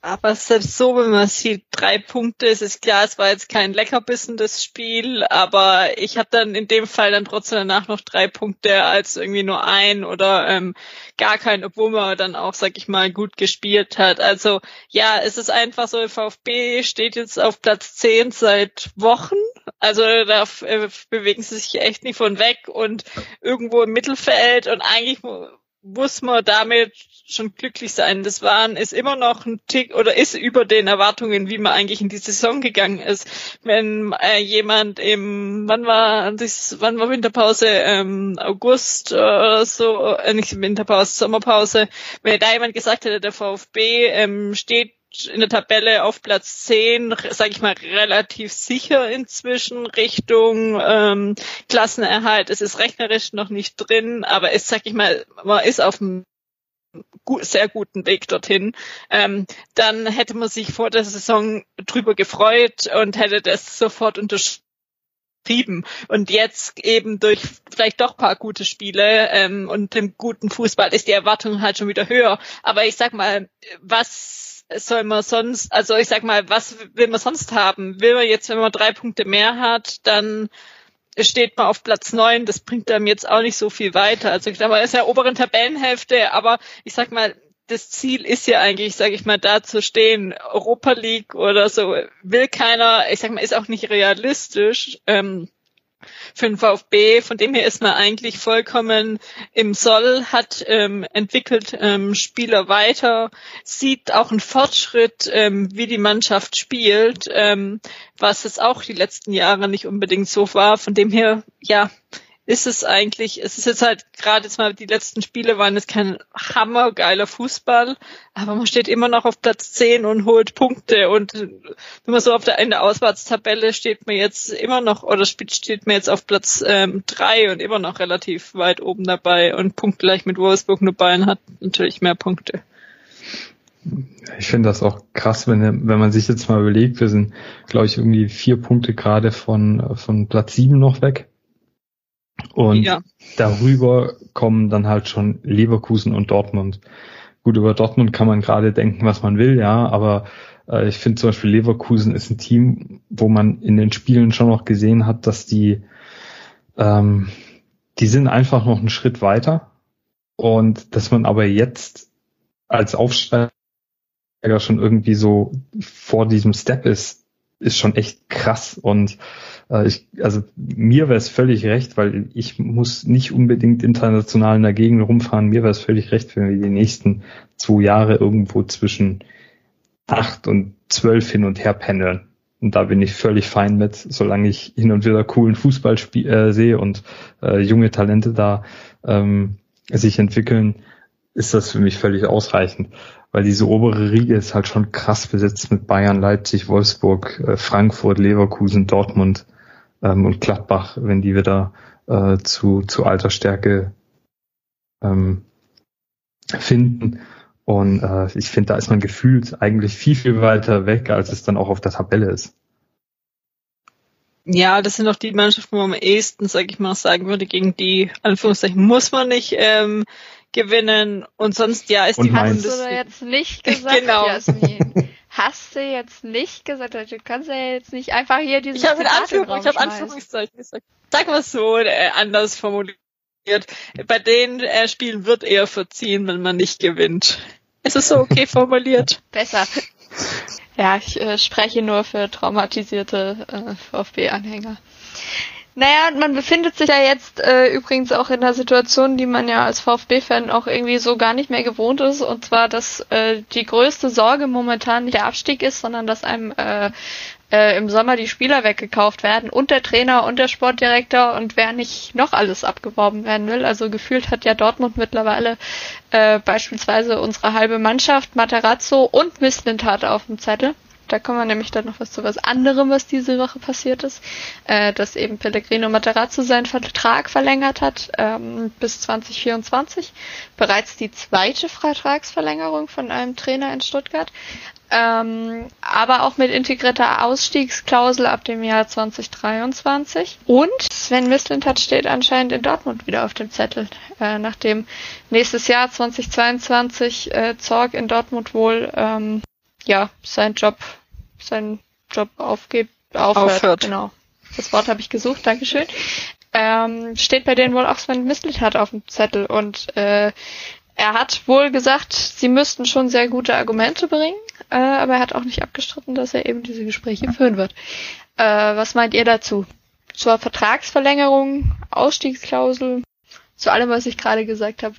Aber selbst so, wenn man sieht, drei Punkte, es ist klar, es war jetzt kein Leckerbissen, das Spiel, aber ich habe dann in dem Fall dann trotzdem danach noch drei Punkte als irgendwie nur ein oder ähm, gar kein, obwohl man dann auch, sag ich mal, gut gespielt hat. Also ja, es ist einfach so, VfB steht jetzt auf Platz zehn seit Wochen, also da äh, bewegen sie sich echt nicht von weg und irgendwo im Mittelfeld und eigentlich muss man damit schon glücklich sein. Das waren, ist immer noch ein Tick oder ist über den Erwartungen, wie man eigentlich in die Saison gegangen ist. Wenn äh, jemand im, wann war das, wann war Winterpause, ähm, August oder so, äh, nicht Winterpause, Sommerpause, wenn da jemand gesagt hätte, der VfB ähm, steht in der Tabelle auf Platz 10, sage ich mal, relativ sicher inzwischen Richtung ähm, Klassenerhalt. Es ist rechnerisch noch nicht drin, aber es, sag ich mal, man ist auf gut, sehr guten Weg dorthin. Ähm, dann hätte man sich vor der Saison drüber gefreut und hätte das sofort unterschrieben und jetzt eben durch vielleicht doch paar gute Spiele ähm, und dem guten Fußball ist die Erwartung halt schon wieder höher. Aber ich sag mal, was soll man sonst, also ich sag mal, was will man sonst haben? Will man jetzt, wenn man drei Punkte mehr hat, dann steht man auf Platz neun, das bringt einem jetzt auch nicht so viel weiter. Also ich sag mal, ist ja oberen Tabellenhälfte, aber ich sag mal, das Ziel ist ja eigentlich, sage ich mal, da zu stehen. Europa League oder so will keiner, ich sag mal, ist auch nicht realistisch. Ähm, für den VfB. Von dem her ist man eigentlich vollkommen im Soll, hat ähm, entwickelt ähm, Spieler weiter, sieht auch einen Fortschritt, ähm, wie die Mannschaft spielt, ähm, was es auch die letzten Jahre nicht unbedingt so war. Von dem her, ja, ist es eigentlich, es ist jetzt halt gerade jetzt mal die letzten Spiele waren jetzt kein hammergeiler Fußball, aber man steht immer noch auf Platz 10 und holt Punkte und wenn man so auf der Ende Auswärtstabelle steht man jetzt immer noch oder steht man jetzt auf Platz ähm, 3 und immer noch relativ weit oben dabei und punktgleich mit Wolfsburg nur Bayern hat natürlich mehr Punkte. Ich finde das auch krass, wenn, wenn man sich jetzt mal überlegt, wir sind, glaube ich, irgendwie vier Punkte gerade von, von Platz 7 noch weg. Und ja. darüber kommen dann halt schon Leverkusen und Dortmund. Gut, über Dortmund kann man gerade denken, was man will, ja, aber äh, ich finde zum Beispiel Leverkusen ist ein Team, wo man in den Spielen schon noch gesehen hat, dass die, ähm, die sind einfach noch einen Schritt weiter und dass man aber jetzt als Aufsteiger schon irgendwie so vor diesem Step ist, ist schon echt krass und ich, also mir wäre es völlig recht, weil ich muss nicht unbedingt international in der Gegend rumfahren. Mir wäre es völlig recht, wenn wir die nächsten zwei Jahre irgendwo zwischen acht und zwölf hin und her pendeln. Und da bin ich völlig fein mit, solange ich hin und wieder coolen Fußball äh, sehe und äh, junge Talente da ähm, sich entwickeln, ist das für mich völlig ausreichend. Weil diese obere Riege ist halt schon krass besetzt mit Bayern, Leipzig, Wolfsburg, äh, Frankfurt, Leverkusen, Dortmund ähm, und Gladbach, wenn die wieder äh, zu, zu alter Stärke ähm, finden. Und äh, ich finde, da ist man gefühlt eigentlich viel, viel weiter weg, als es dann auch auf der Tabelle ist. Ja, das sind auch die Mannschaften, wo man am ehesten, sag ich mal, sagen würde, gegen die Anführungszeichen muss man nicht ähm, gewinnen. Und sonst ja ist und die Hast du jetzt nicht gesagt, genau. Jasmin hast du jetzt nicht gesagt. Du kannst ja jetzt nicht einfach hier dieses Ich habe Anführung, ich habe Anführungszeichen gesagt. Sag mal so, äh, anders formuliert. Bei den äh, Spielen wird eher verziehen, wenn man nicht gewinnt. Ist es so okay formuliert? Besser. Ja, ich äh, spreche nur für traumatisierte äh, VfB-Anhänger. Naja, man befindet sich ja jetzt äh, übrigens auch in einer Situation, die man ja als VfB-Fan auch irgendwie so gar nicht mehr gewohnt ist. Und zwar, dass äh, die größte Sorge momentan nicht der Abstieg ist, sondern dass einem äh, äh, im Sommer die Spieler weggekauft werden und der Trainer und der Sportdirektor und wer nicht noch alles abgeworben werden will. Also gefühlt hat ja Dortmund mittlerweile äh, beispielsweise unsere halbe Mannschaft, Materazzo und Misslintat auf dem Zettel. Da kommen wir nämlich dann noch was zu was anderem, was diese Woche passiert ist, äh, dass eben Pellegrino Materazzo seinen Vertrag verlängert hat ähm, bis 2024. Bereits die zweite Vertragsverlängerung von einem Trainer in Stuttgart. Ähm, aber auch mit integrierter Ausstiegsklausel ab dem Jahr 2023. Und Sven Mislintat steht anscheinend in Dortmund wieder auf dem Zettel, äh, nachdem nächstes Jahr 2022 äh, Zorg in Dortmund wohl ähm, ja sein Job seinen Job aufgibt, aufhört. aufhört. Genau. Das Wort habe ich gesucht, Dankeschön. Ähm, steht bei denen wohl auch Sven Mislintat auf dem Zettel und äh, er hat wohl gesagt, sie müssten schon sehr gute Argumente bringen, äh, aber er hat auch nicht abgestritten, dass er eben diese Gespräche führen wird. Äh, was meint ihr dazu? Zur Vertragsverlängerung, Ausstiegsklausel, zu allem, was ich gerade gesagt habe.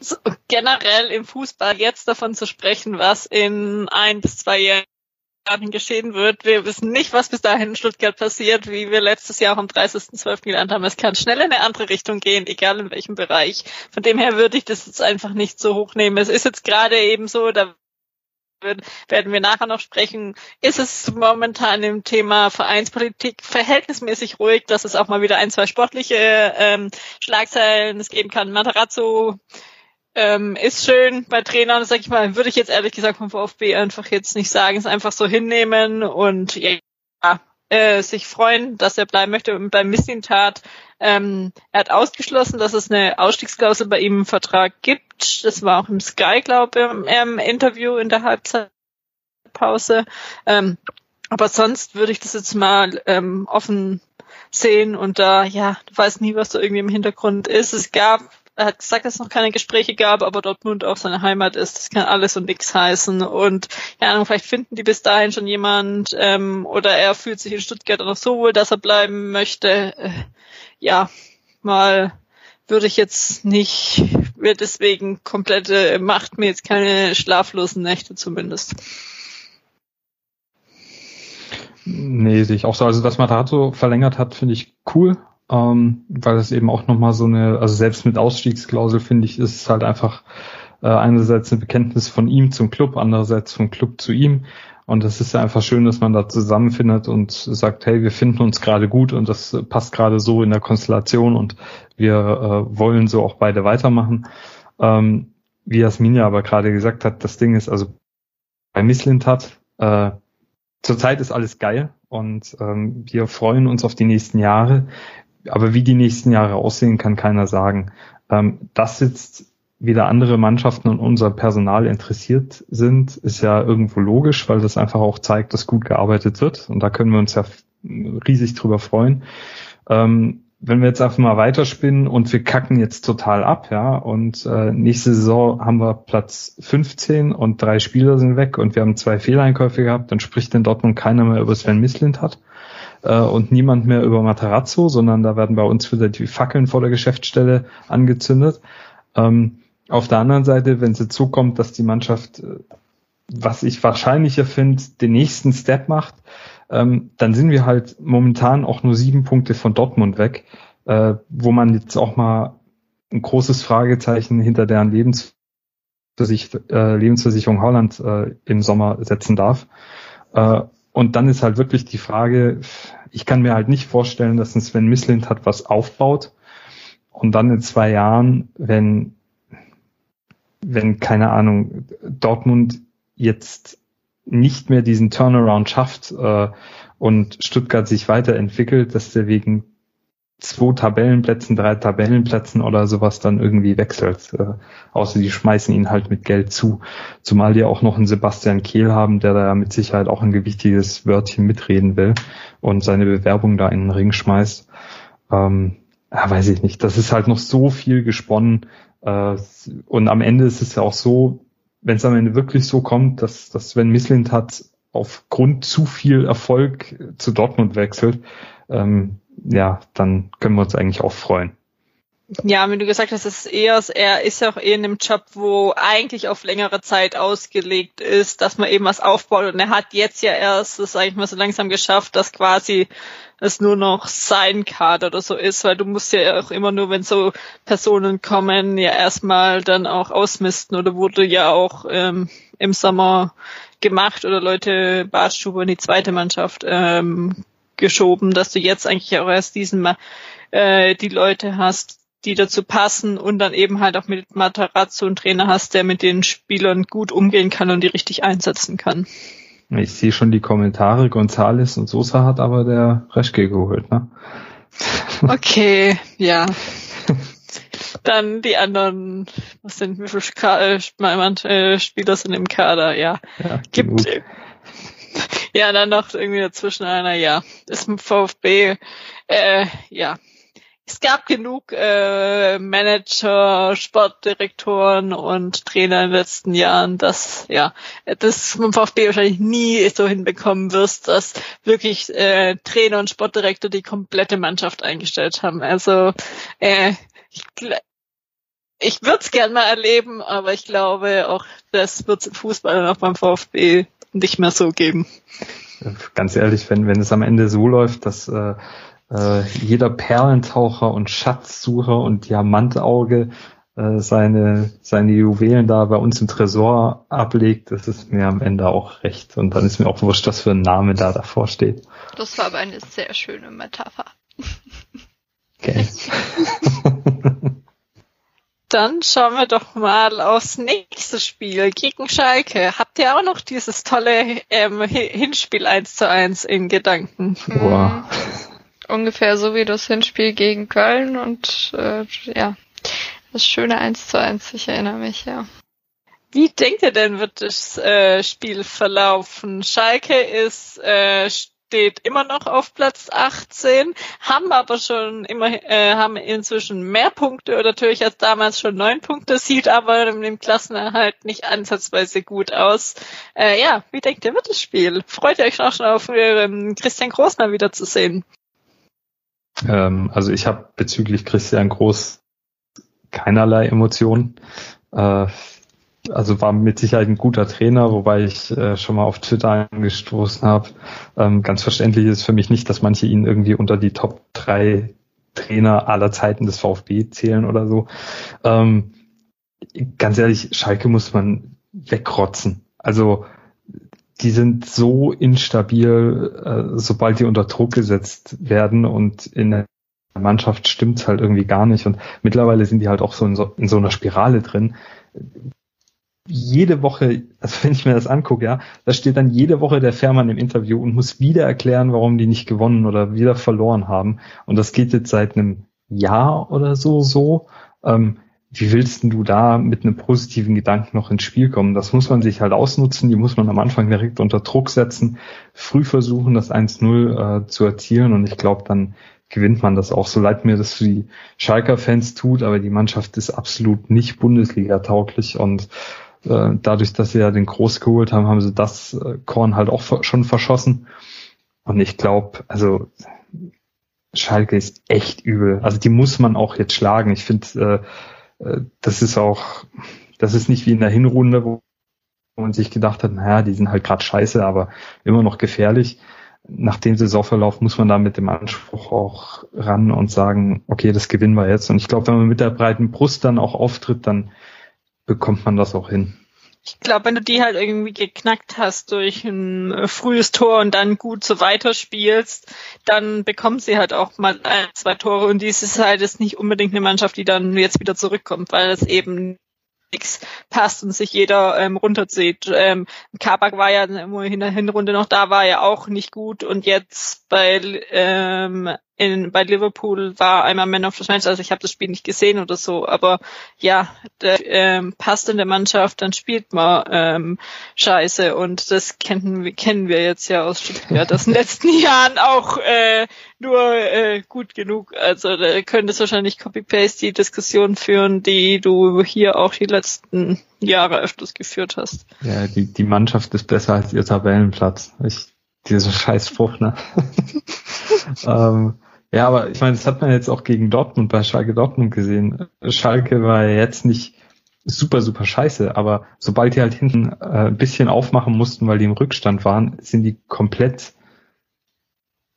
So, generell im Fußball jetzt davon zu sprechen, was in ein bis zwei Jahren geschehen wird. Wir wissen nicht, was bis dahin in Stuttgart passiert, wie wir letztes Jahr auch am 30.12. gelernt haben. Es kann schnell in eine andere Richtung gehen, egal in welchem Bereich. Von dem her würde ich das jetzt einfach nicht so hochnehmen. Es ist jetzt gerade eben so, da werden wir nachher noch sprechen, ist es momentan im Thema Vereinspolitik verhältnismäßig ruhig, dass es auch mal wieder ein, zwei sportliche ähm, Schlagzeilen es geben kann. Matarazzo ähm, ist schön bei Trainern, sag ich mal, würde ich jetzt ehrlich gesagt vom VfB einfach jetzt nicht sagen, es einfach so hinnehmen und ja, äh, sich freuen, dass er bleiben möchte. Und beim Missintat, ähm, er hat ausgeschlossen, dass es eine Ausstiegsklausel bei ihm im Vertrag gibt. Das war auch im Sky, glaube ich, im, im Interview in der Halbzeitpause. Ähm, aber sonst würde ich das jetzt mal ähm, offen sehen und da, ja, du weißt nie, was da irgendwie im Hintergrund ist. Es gab er hat gesagt, dass es noch keine Gespräche gab, aber Dortmund auch seine Heimat ist. Das kann alles und nichts heißen. Und ja, vielleicht finden die bis dahin schon jemand ähm, oder er fühlt sich in Stuttgart noch so wohl, dass er bleiben möchte. Äh, ja, mal würde ich jetzt nicht, wird deswegen komplette, macht mir jetzt keine schlaflosen Nächte zumindest. Nee, sehe ich auch so. Also, dass Matarazzo verlängert hat, finde ich cool ähm, weil es eben auch nochmal so eine, also selbst mit Ausstiegsklausel finde ich, ist es halt einfach äh, einerseits ein Bekenntnis von ihm zum Club, andererseits vom Club zu ihm. Und es ist ja einfach schön, dass man da zusammenfindet und sagt, hey, wir finden uns gerade gut und das passt gerade so in der Konstellation und wir äh, wollen so auch beide weitermachen. Ähm, wie Jasmin ja aber gerade gesagt hat, das Ding ist also bei Misslintat, äh, zurzeit ist alles geil und ähm, wir freuen uns auf die nächsten Jahre aber wie die nächsten Jahre aussehen, kann keiner sagen. Ähm, dass jetzt wieder andere Mannschaften und unser Personal interessiert sind, ist ja irgendwo logisch, weil das einfach auch zeigt, dass gut gearbeitet wird. Und da können wir uns ja riesig drüber freuen. Ähm, wenn wir jetzt einfach mal weiterspinnen und wir kacken jetzt total ab, ja, und äh, nächste Saison haben wir Platz 15 und drei Spieler sind weg und wir haben zwei Fehleinkäufe gehabt, dann spricht in Dortmund keiner mehr über Sven Mislint hat äh, und niemand mehr über Matarazzo, sondern da werden bei uns wieder die Fackeln vor der Geschäftsstelle angezündet. Ähm, auf der anderen Seite, wenn es so kommt, dass die Mannschaft, äh, was ich wahrscheinlicher finde, den nächsten Step macht, ähm, dann sind wir halt momentan auch nur sieben Punkte von Dortmund weg, äh, wo man jetzt auch mal ein großes Fragezeichen hinter deren Lebensversich äh, Lebensversicherung Holland äh, im Sommer setzen darf. Äh, und dann ist halt wirklich die Frage, ich kann mir halt nicht vorstellen, dass ein Sven Mislint hat was aufbaut und dann in zwei Jahren, wenn, wenn, keine Ahnung, Dortmund jetzt nicht mehr diesen Turnaround schafft äh, und Stuttgart sich weiterentwickelt, dass der wegen zwei Tabellenplätzen, drei Tabellenplätzen oder sowas dann irgendwie wechselt. Äh, außer die schmeißen ihn halt mit Geld zu. Zumal die auch noch einen Sebastian Kehl haben, der da mit Sicherheit auch ein gewichtiges Wörtchen mitreden will und seine Bewerbung da in den Ring schmeißt. Ähm, ja, weiß ich nicht. Das ist halt noch so viel gesponnen. Äh, und am Ende ist es ja auch so, wenn es am Ende wirklich so kommt, dass, dass Sven Mislint hat aufgrund zu viel Erfolg zu Dortmund wechselt, ähm, ja, dann können wir uns eigentlich auch freuen. Ja, wie du gesagt hast, ist eher, er ist ja auch eher in einem Job, wo eigentlich auf längere Zeit ausgelegt ist, dass man eben was aufbaut. Und er hat jetzt ja erst das sag ich mal so langsam geschafft, dass quasi es nur noch sein Kader oder so ist, weil du musst ja auch immer nur, wenn so Personen kommen, ja erstmal dann auch ausmisten oder wurde ja auch ähm, im Sommer gemacht oder Leute Bartstube in die zweite Mannschaft ähm, geschoben, dass du jetzt eigentlich auch erst diesen Mal äh, die Leute hast, die dazu passen und dann eben halt auch mit Matarazzo einen Trainer hast, der mit den Spielern gut umgehen kann und die richtig einsetzen kann. Ich sehe schon die Kommentare, Gonzales und Sosa hat aber der Reschke geholt, ne? Okay, ja. Dann die anderen, was sind, wie viele Ka äh, Spieler sind im Kader, ja. ja Gibt, genug. Ja, dann noch irgendwie dazwischen einer, ja. Ist im VfB, äh, ja, es gab genug äh, Manager, Sportdirektoren und Trainer in den letzten Jahren, dass ja das vom VfB wahrscheinlich nie so hinbekommen wirst, dass wirklich äh, Trainer und Sportdirektor die komplette Mannschaft eingestellt haben. Also äh, ich, ich würde es gern mal erleben, aber ich glaube auch, das wird im Fußball auch beim VfB nicht mehr so geben. Ganz ehrlich, wenn wenn es am Ende so läuft, dass äh, äh, jeder Perlentaucher und Schatzsucher und Diamantauge äh, seine, seine Juwelen da bei uns im Tresor ablegt, das ist mir am Ende auch recht. Und dann ist mir auch wurscht, was für ein Name da davor steht. Das war aber eine sehr schöne Metapher. Okay. Dann schauen wir doch mal aufs nächste Spiel gegen Schalke. Habt ihr auch noch dieses tolle ähm, Hinspiel 1 zu 1 in Gedanken? Boah ungefähr so wie das Hinspiel gegen Köln und äh, ja, das schöne 1 zu 1, ich erinnere mich, ja. Wie denkt ihr denn, wird das äh, Spiel verlaufen? Schalke ist, äh, steht immer noch auf Platz 18, haben aber schon immer, äh, haben inzwischen mehr Punkte oder natürlich als damals schon neun Punkte, sieht aber dem Klassenerhalt nicht ansatzweise gut aus. Äh, ja, wie denkt ihr, wird das Spiel? Freut ihr euch auch schon auf ähm, Christian Großner wiederzusehen? Ähm, also ich habe bezüglich Christian Groß keinerlei Emotionen. Äh, also war mit Sicherheit ein guter Trainer, wobei ich äh, schon mal auf Twitter angestoßen habe. Ähm, ganz verständlich ist für mich nicht, dass manche ihn irgendwie unter die Top 3 Trainer aller Zeiten des VfB zählen oder so. Ähm, ganz ehrlich, Schalke muss man wegrotzen. Also die sind so instabil, äh, sobald die unter Druck gesetzt werden und in der Mannschaft stimmt's halt irgendwie gar nicht. Und mittlerweile sind die halt auch so in so, in so einer Spirale drin. Jede Woche, also wenn ich mir das angucke, ja, da steht dann jede Woche der Fährmann im Interview und muss wieder erklären, warum die nicht gewonnen oder wieder verloren haben. Und das geht jetzt seit einem Jahr oder so so. Ähm, wie willst du da mit einem positiven Gedanken noch ins Spiel kommen? Das muss man sich halt ausnutzen, die muss man am Anfang direkt unter Druck setzen, früh versuchen, das 1-0 äh, zu erzielen und ich glaube, dann gewinnt man das auch, so leid mir das für die Schalker-Fans tut, aber die Mannschaft ist absolut nicht Bundesliga-tauglich und dadurch, dass sie ja den Groß geholt haben, haben sie das äh, Korn halt auch schon verschossen und ich glaube, also Schalke ist echt übel. Also die muss man auch jetzt schlagen. Ich finde, äh, äh, das ist auch, das ist nicht wie in der Hinrunde, wo man sich gedacht hat, naja, die sind halt gerade scheiße, aber immer noch gefährlich. Nach dem Saisonverlauf muss man da mit dem Anspruch auch ran und sagen, okay, das gewinnen wir jetzt. Und ich glaube, wenn man mit der breiten Brust dann auch auftritt, dann bekommt man das auch hin. Ich glaube, wenn du die halt irgendwie geknackt hast durch ein äh, frühes Tor und dann gut so weiterspielst, dann bekommt sie halt auch mal ein, zwei Tore. Und dies ist halt jetzt nicht unbedingt eine Mannschaft, die dann jetzt wieder zurückkommt, weil es eben nichts passt und sich jeder ähm, runterzieht. Ähm, Kabak war ja in der Hinrunde noch da, war ja auch nicht gut. Und jetzt bei ähm, in, bei Liverpool war einmal Man of the Match, also ich habe das Spiel nicht gesehen oder so, aber ja, der, ähm, passt in der Mannschaft, dann spielt man ähm, Scheiße und das kennen, kennen wir jetzt ja aus Stuttgart in den letzten Jahren auch äh, nur äh, gut genug. Also da könntest wahrscheinlich Copy-Paste die Diskussion führen, die du hier auch die letzten Jahre öfters geführt hast. Ja, die, die Mannschaft ist besser als ihr Tabellenplatz. Ich, dieser Scheißspruch, ne? ähm, Ja, aber ich meine, das hat man jetzt auch gegen Dortmund bei Schalke Dortmund gesehen. Schalke war jetzt nicht super, super scheiße, aber sobald die halt hinten äh, ein bisschen aufmachen mussten, weil die im Rückstand waren, sind die komplett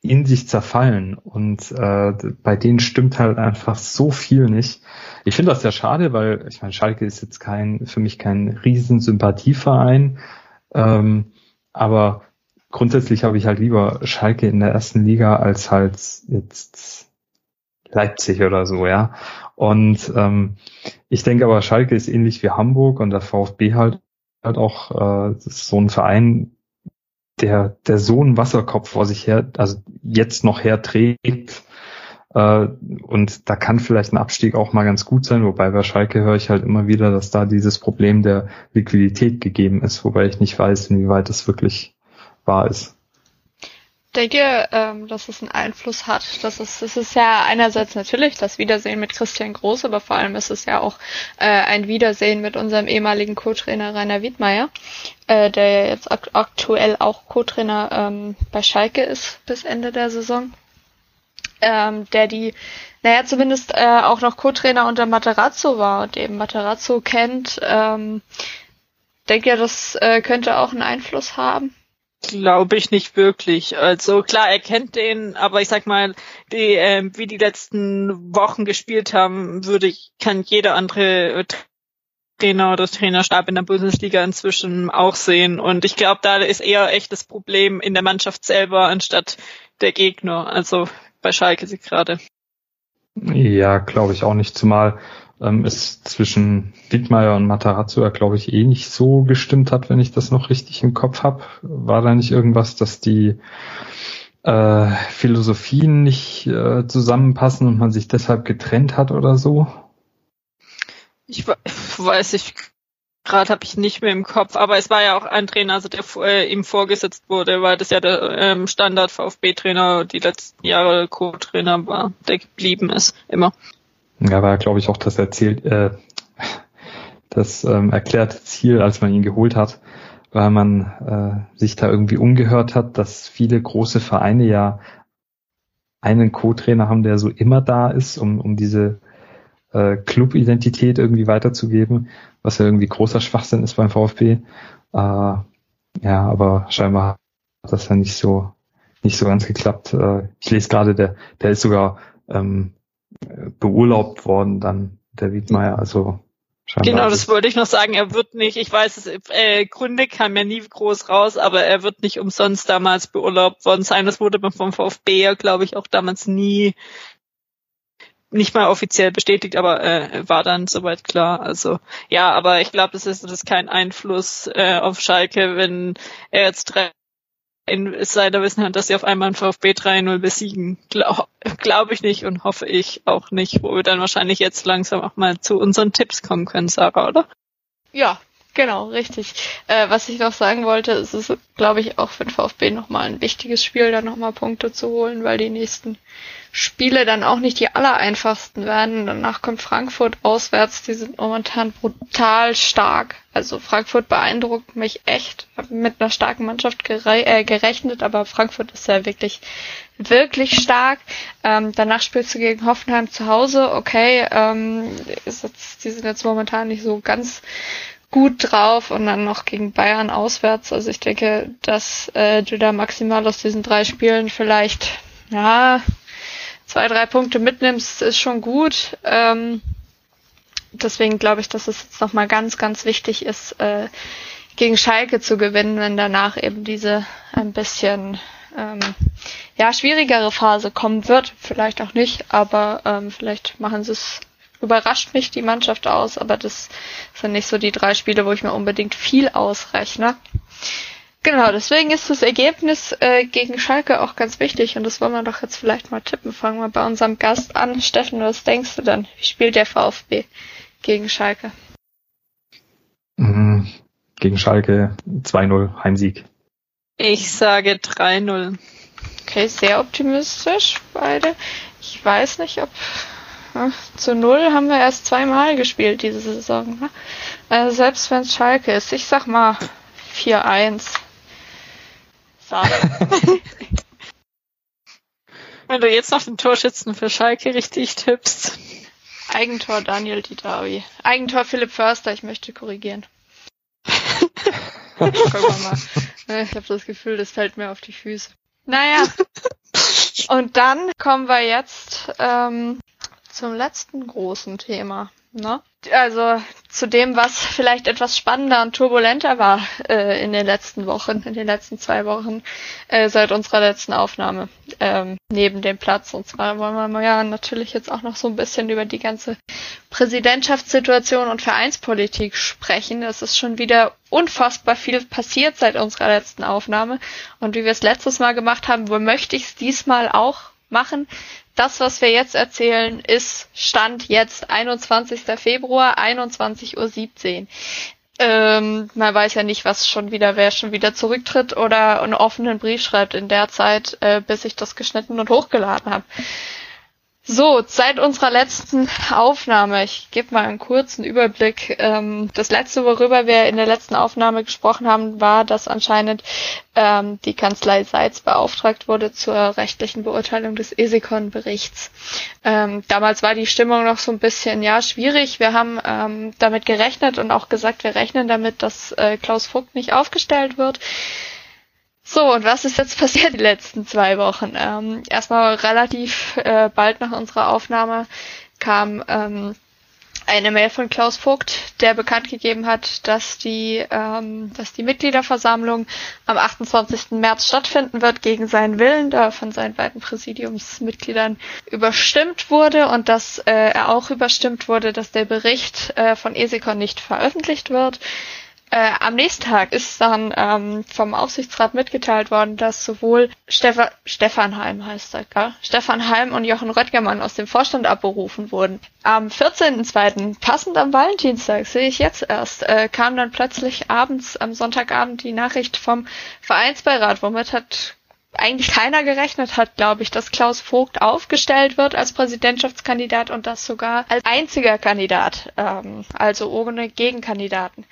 in sich zerfallen und äh, bei denen stimmt halt einfach so viel nicht. Ich finde das sehr schade, weil ich meine, Schalke ist jetzt kein für mich kein Riesensympathieverein, ähm, aber grundsätzlich habe ich halt lieber Schalke in der ersten Liga als halt jetzt Leipzig oder so, ja. Und ähm, ich denke aber, Schalke ist ähnlich wie Hamburg und der VfB halt halt auch äh, so ein Verein, der der so einen Wasserkopf vor sich her, also jetzt noch herträgt. Äh, und da kann vielleicht ein Abstieg auch mal ganz gut sein, wobei bei Schalke höre ich halt immer wieder, dass da dieses Problem der Liquidität gegeben ist, wobei ich nicht weiß, inwieweit das wirklich wahr ist. Ich denke, ähm, dass es einen Einfluss hat. Das ist, das ist ja einerseits natürlich das Wiedersehen mit Christian Groß, aber vor allem ist es ja auch äh, ein Wiedersehen mit unserem ehemaligen Co-Trainer Rainer Wiedmeier, äh, der ja jetzt ak aktuell auch Co-Trainer ähm, bei Schalke ist bis Ende der Saison. Ähm, der die, naja, zumindest äh, auch noch Co-Trainer unter Materazzo war und eben Materazzo kennt. Ähm, denke ja, das äh, könnte auch einen Einfluss haben. Glaube ich nicht wirklich. Also klar, er kennt den, aber ich sag mal, die, äh, wie die letzten Wochen gespielt haben, würde ich, kann jeder andere Trainer oder Trainerstab in der Bundesliga inzwischen auch sehen. Und ich glaube, da ist eher echt das Problem in der Mannschaft selber anstatt der Gegner. Also bei Schalke sie gerade. Ja, glaube ich auch nicht. Zumal ähm, es zwischen Wittmeier und Matarazzo glaube ich, eh nicht so gestimmt hat, wenn ich das noch richtig im Kopf habe. War da nicht irgendwas, dass die äh, Philosophien nicht äh, zusammenpassen und man sich deshalb getrennt hat oder so? Ich weiß ich gerade habe ich nicht mehr im Kopf, aber es war ja auch ein Trainer, also der äh, ihm vorgesetzt wurde, weil das ja der ähm, Standard VfB-Trainer die letzten Jahre Co-Trainer war, der geblieben ist, immer. Ja, war, glaube ich, auch das erzählt, äh, das ähm, erklärte Ziel, als man ihn geholt hat, weil man äh, sich da irgendwie umgehört hat, dass viele große Vereine ja einen Co-Trainer haben, der so immer da ist, um, um diese äh, Club-Identität irgendwie weiterzugeben, was ja irgendwie großer Schwachsinn ist beim VfB. Äh, ja, aber scheinbar hat das ja nicht so nicht so ganz geklappt. Äh, ich lese gerade, der, der ist sogar ähm, beurlaubt worden, dann der Wiedmeier. Also Genau, das wollte ich noch sagen. Er wird nicht, ich weiß es, äh, Gründe kam ja nie groß raus, aber er wird nicht umsonst damals beurlaubt worden sein. Das wurde vom VfB ja, glaube ich, auch damals nie nicht mal offiziell bestätigt, aber äh, war dann soweit klar. Also ja, aber ich glaube, das ist, das ist kein Einfluss äh, auf Schalke, wenn er jetzt drei Insider-Wissen hat, dass sie auf einmal ein VfB 3-0 besiegen. Glaube glaub ich nicht und hoffe ich auch nicht, wo wir dann wahrscheinlich jetzt langsam auch mal zu unseren Tipps kommen können, Sarah, oder? Ja, genau, richtig. Äh, was ich noch sagen wollte, ist es, glaube ich, auch für den VfB nochmal ein wichtiges Spiel, da nochmal Punkte zu holen, weil die nächsten Spiele dann auch nicht die allereinfachsten werden. Danach kommt Frankfurt auswärts, die sind momentan brutal stark. Also Frankfurt beeindruckt mich echt. Hab mit einer starken Mannschaft gere äh, gerechnet, aber Frankfurt ist ja wirklich, wirklich stark. Ähm, danach spielst du gegen Hoffenheim zu Hause. Okay, ähm, ist jetzt, die sind jetzt momentan nicht so ganz gut drauf und dann noch gegen Bayern auswärts. Also ich denke, dass äh, du da maximal aus diesen drei Spielen vielleicht, ja, zwei, drei Punkte mitnimmst, ist schon gut. Ähm, deswegen glaube ich, dass es jetzt nochmal ganz, ganz wichtig ist, äh, gegen Schalke zu gewinnen, wenn danach eben diese ein bisschen ähm, ja schwierigere Phase kommen wird. Vielleicht auch nicht, aber ähm, vielleicht machen sie es überrascht mich die Mannschaft aus, aber das sind nicht so die drei Spiele, wo ich mir unbedingt viel ausrechne. Genau, deswegen ist das Ergebnis äh, gegen Schalke auch ganz wichtig und das wollen wir doch jetzt vielleicht mal tippen. Fangen wir bei unserem Gast an. Steffen, was denkst du denn? Wie spielt der VfB gegen Schalke? Mhm. Gegen Schalke 2-0 Heimsieg. Ich sage 3-0. Okay, sehr optimistisch beide. Ich weiß nicht, ob zu Null haben wir erst zweimal gespielt diese Saison. Ne? Also selbst wenn es Schalke ist. Ich sag mal 4-1. Schade. wenn du jetzt noch den Torschützen für Schalke richtig tippst. Eigentor Daniel Didawi. Eigentor Philipp Förster, ich möchte korrigieren. Gucken wir mal. Ich habe das Gefühl, das fällt mir auf die Füße. Naja. Und dann kommen wir jetzt ähm, zum letzten großen Thema. Ne? Also zu dem, was vielleicht etwas spannender und turbulenter war äh, in den letzten Wochen, in den letzten zwei Wochen äh, seit unserer letzten Aufnahme ähm, neben dem Platz. Und zwar wollen wir ja natürlich jetzt auch noch so ein bisschen über die ganze Präsidentschaftssituation und Vereinspolitik sprechen. Es ist schon wieder unfassbar viel passiert seit unserer letzten Aufnahme. Und wie wir es letztes Mal gemacht haben, wo möchte ich es diesmal auch machen. Das, was wir jetzt erzählen, ist Stand jetzt 21. Februar, 21.17 Uhr. Ähm, man weiß ja nicht, was schon wieder, wer schon wieder zurücktritt oder einen offenen Brief schreibt in der Zeit, äh, bis ich das geschnitten und hochgeladen habe. So, seit unserer letzten Aufnahme, ich gebe mal einen kurzen Überblick. Ähm, das letzte, worüber wir in der letzten Aufnahme gesprochen haben, war, dass anscheinend ähm, die Kanzlei Seitz beauftragt wurde zur rechtlichen Beurteilung des ESICON-Berichts. Ähm, damals war die Stimmung noch so ein bisschen, ja, schwierig. Wir haben damit gerechnet und auch gesagt, wir rechnen damit, dass äh, Klaus Vogt nicht aufgestellt wird. So, und was ist jetzt passiert die letzten zwei Wochen? Ähm, erstmal relativ äh, bald nach unserer Aufnahme kam ähm, eine Mail von Klaus Vogt, der bekannt gegeben hat, dass die, ähm, dass die Mitgliederversammlung am 28. März stattfinden wird gegen seinen Willen, da von seinen beiden Präsidiumsmitgliedern überstimmt wurde und dass äh, er auch überstimmt wurde, dass der Bericht äh, von Esikon nicht veröffentlicht wird. Äh, am nächsten Tag ist dann ähm, vom Aufsichtsrat mitgeteilt worden, dass sowohl Stefan, Stefan Heim heißt er, gell? Stefan Heim und Jochen Röttgermann aus dem Vorstand abberufen wurden. Am 14.02., passend am Valentinstag, sehe ich jetzt erst, äh, kam dann plötzlich abends, am Sonntagabend die Nachricht vom Vereinsbeirat, womit hat eigentlich keiner gerechnet hat, glaube ich, dass Klaus Vogt aufgestellt wird als Präsidentschaftskandidat und das sogar als einziger Kandidat, ähm, also ohne Gegenkandidaten.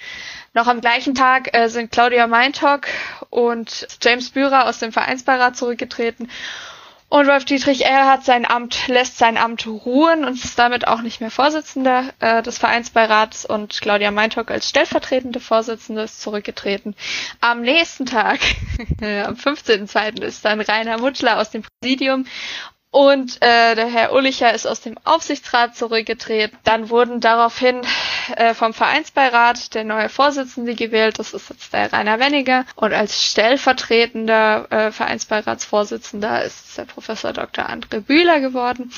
Noch am gleichen Tag äh, sind Claudia Meintock und James Bührer aus dem Vereinsbeirat zurückgetreten und Wolf Dietrich Erhard sein Amt, lässt sein Amt ruhen und ist damit auch nicht mehr Vorsitzender äh, des Vereinsbeirats und Claudia Meintock als stellvertretende Vorsitzende ist zurückgetreten. Am nächsten Tag, am 15.02. ist dann Rainer Mutschler aus dem Präsidium und äh, der Herr Ullicher ist aus dem Aufsichtsrat zurückgetreten. Dann wurden daraufhin äh, vom Vereinsbeirat der neue Vorsitzende gewählt. Das ist jetzt der Rainer Wenniger. Und als stellvertretender äh, Vereinsbeiratsvorsitzender ist der Professor Dr. André Bühler geworden.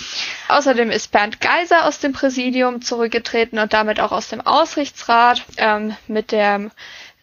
Außerdem ist Bernd Geiser aus dem Präsidium zurückgetreten und damit auch aus dem Aufsichtsrat ähm, mit der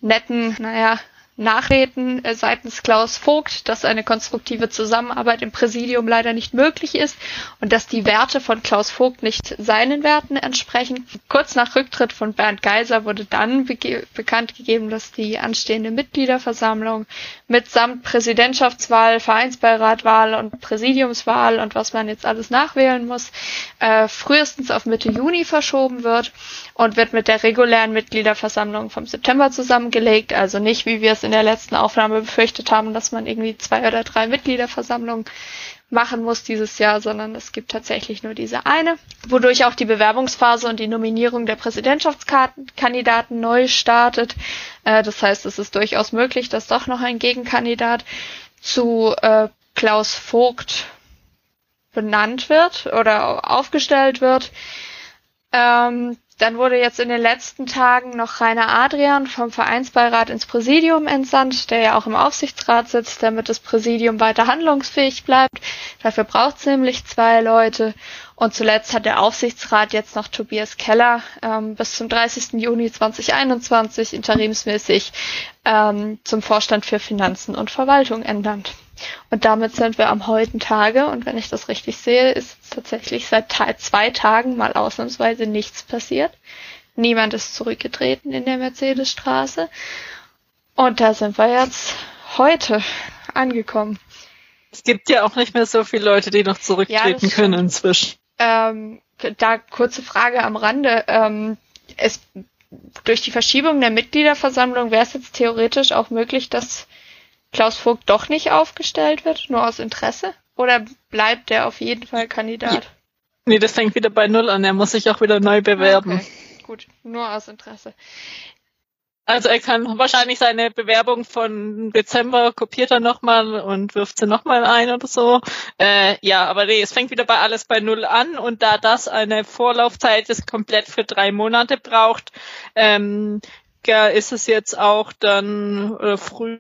netten, naja, Nachreden äh, seitens Klaus Vogt, dass eine konstruktive Zusammenarbeit im Präsidium leider nicht möglich ist und dass die Werte von Klaus Vogt nicht seinen Werten entsprechen. Kurz nach Rücktritt von Bernd Geiser wurde dann be bekannt gegeben, dass die anstehende Mitgliederversammlung mitsamt Präsidentschaftswahl, Vereinsbeiratwahl und Präsidiumswahl und was man jetzt alles nachwählen muss, äh, frühestens auf Mitte Juni verschoben wird und wird mit der regulären Mitgliederversammlung vom September zusammengelegt, also nicht wie wir es in der letzten Aufnahme befürchtet haben, dass man irgendwie zwei oder drei Mitgliederversammlungen machen muss dieses Jahr, sondern es gibt tatsächlich nur diese eine, wodurch auch die Bewerbungsphase und die Nominierung der Präsidentschaftskandidaten neu startet. Äh, das heißt, es ist durchaus möglich, dass doch noch ein Gegenkandidat zu äh, Klaus Vogt benannt wird oder aufgestellt wird. Ähm, dann wurde jetzt in den letzten Tagen noch Rainer Adrian vom Vereinsbeirat ins Präsidium entsandt, der ja auch im Aufsichtsrat sitzt, damit das Präsidium weiter handlungsfähig bleibt. Dafür braucht es nämlich zwei Leute. Und zuletzt hat der Aufsichtsrat jetzt noch Tobias Keller ähm, bis zum 30. Juni 2021 interimsmäßig ähm, zum Vorstand für Finanzen und Verwaltung ernannt. Und damit sind wir am heutigen Tage, und wenn ich das richtig sehe, ist tatsächlich seit zwei Tagen mal ausnahmsweise nichts passiert. Niemand ist zurückgetreten in der Mercedesstraße. Und da sind wir jetzt heute angekommen. Es gibt ja auch nicht mehr so viele Leute, die noch zurücktreten ja, können inzwischen. Ähm, da kurze Frage am Rande. Ähm, es, durch die Verschiebung der Mitgliederversammlung wäre es jetzt theoretisch auch möglich, dass Klaus Vogt doch nicht aufgestellt wird, nur aus Interesse? Oder bleibt der auf jeden Fall Kandidat? Nee, das fängt wieder bei Null an. Er muss sich auch wieder neu bewerben. Okay. Gut, nur aus Interesse. Also er kann wahrscheinlich seine Bewerbung von Dezember kopiert er nochmal und wirft sie nochmal ein oder so. Äh, ja, aber nee, es fängt wieder bei alles bei Null an und da das eine Vorlaufzeit ist komplett für drei Monate braucht, ähm, ist es jetzt auch dann äh, früh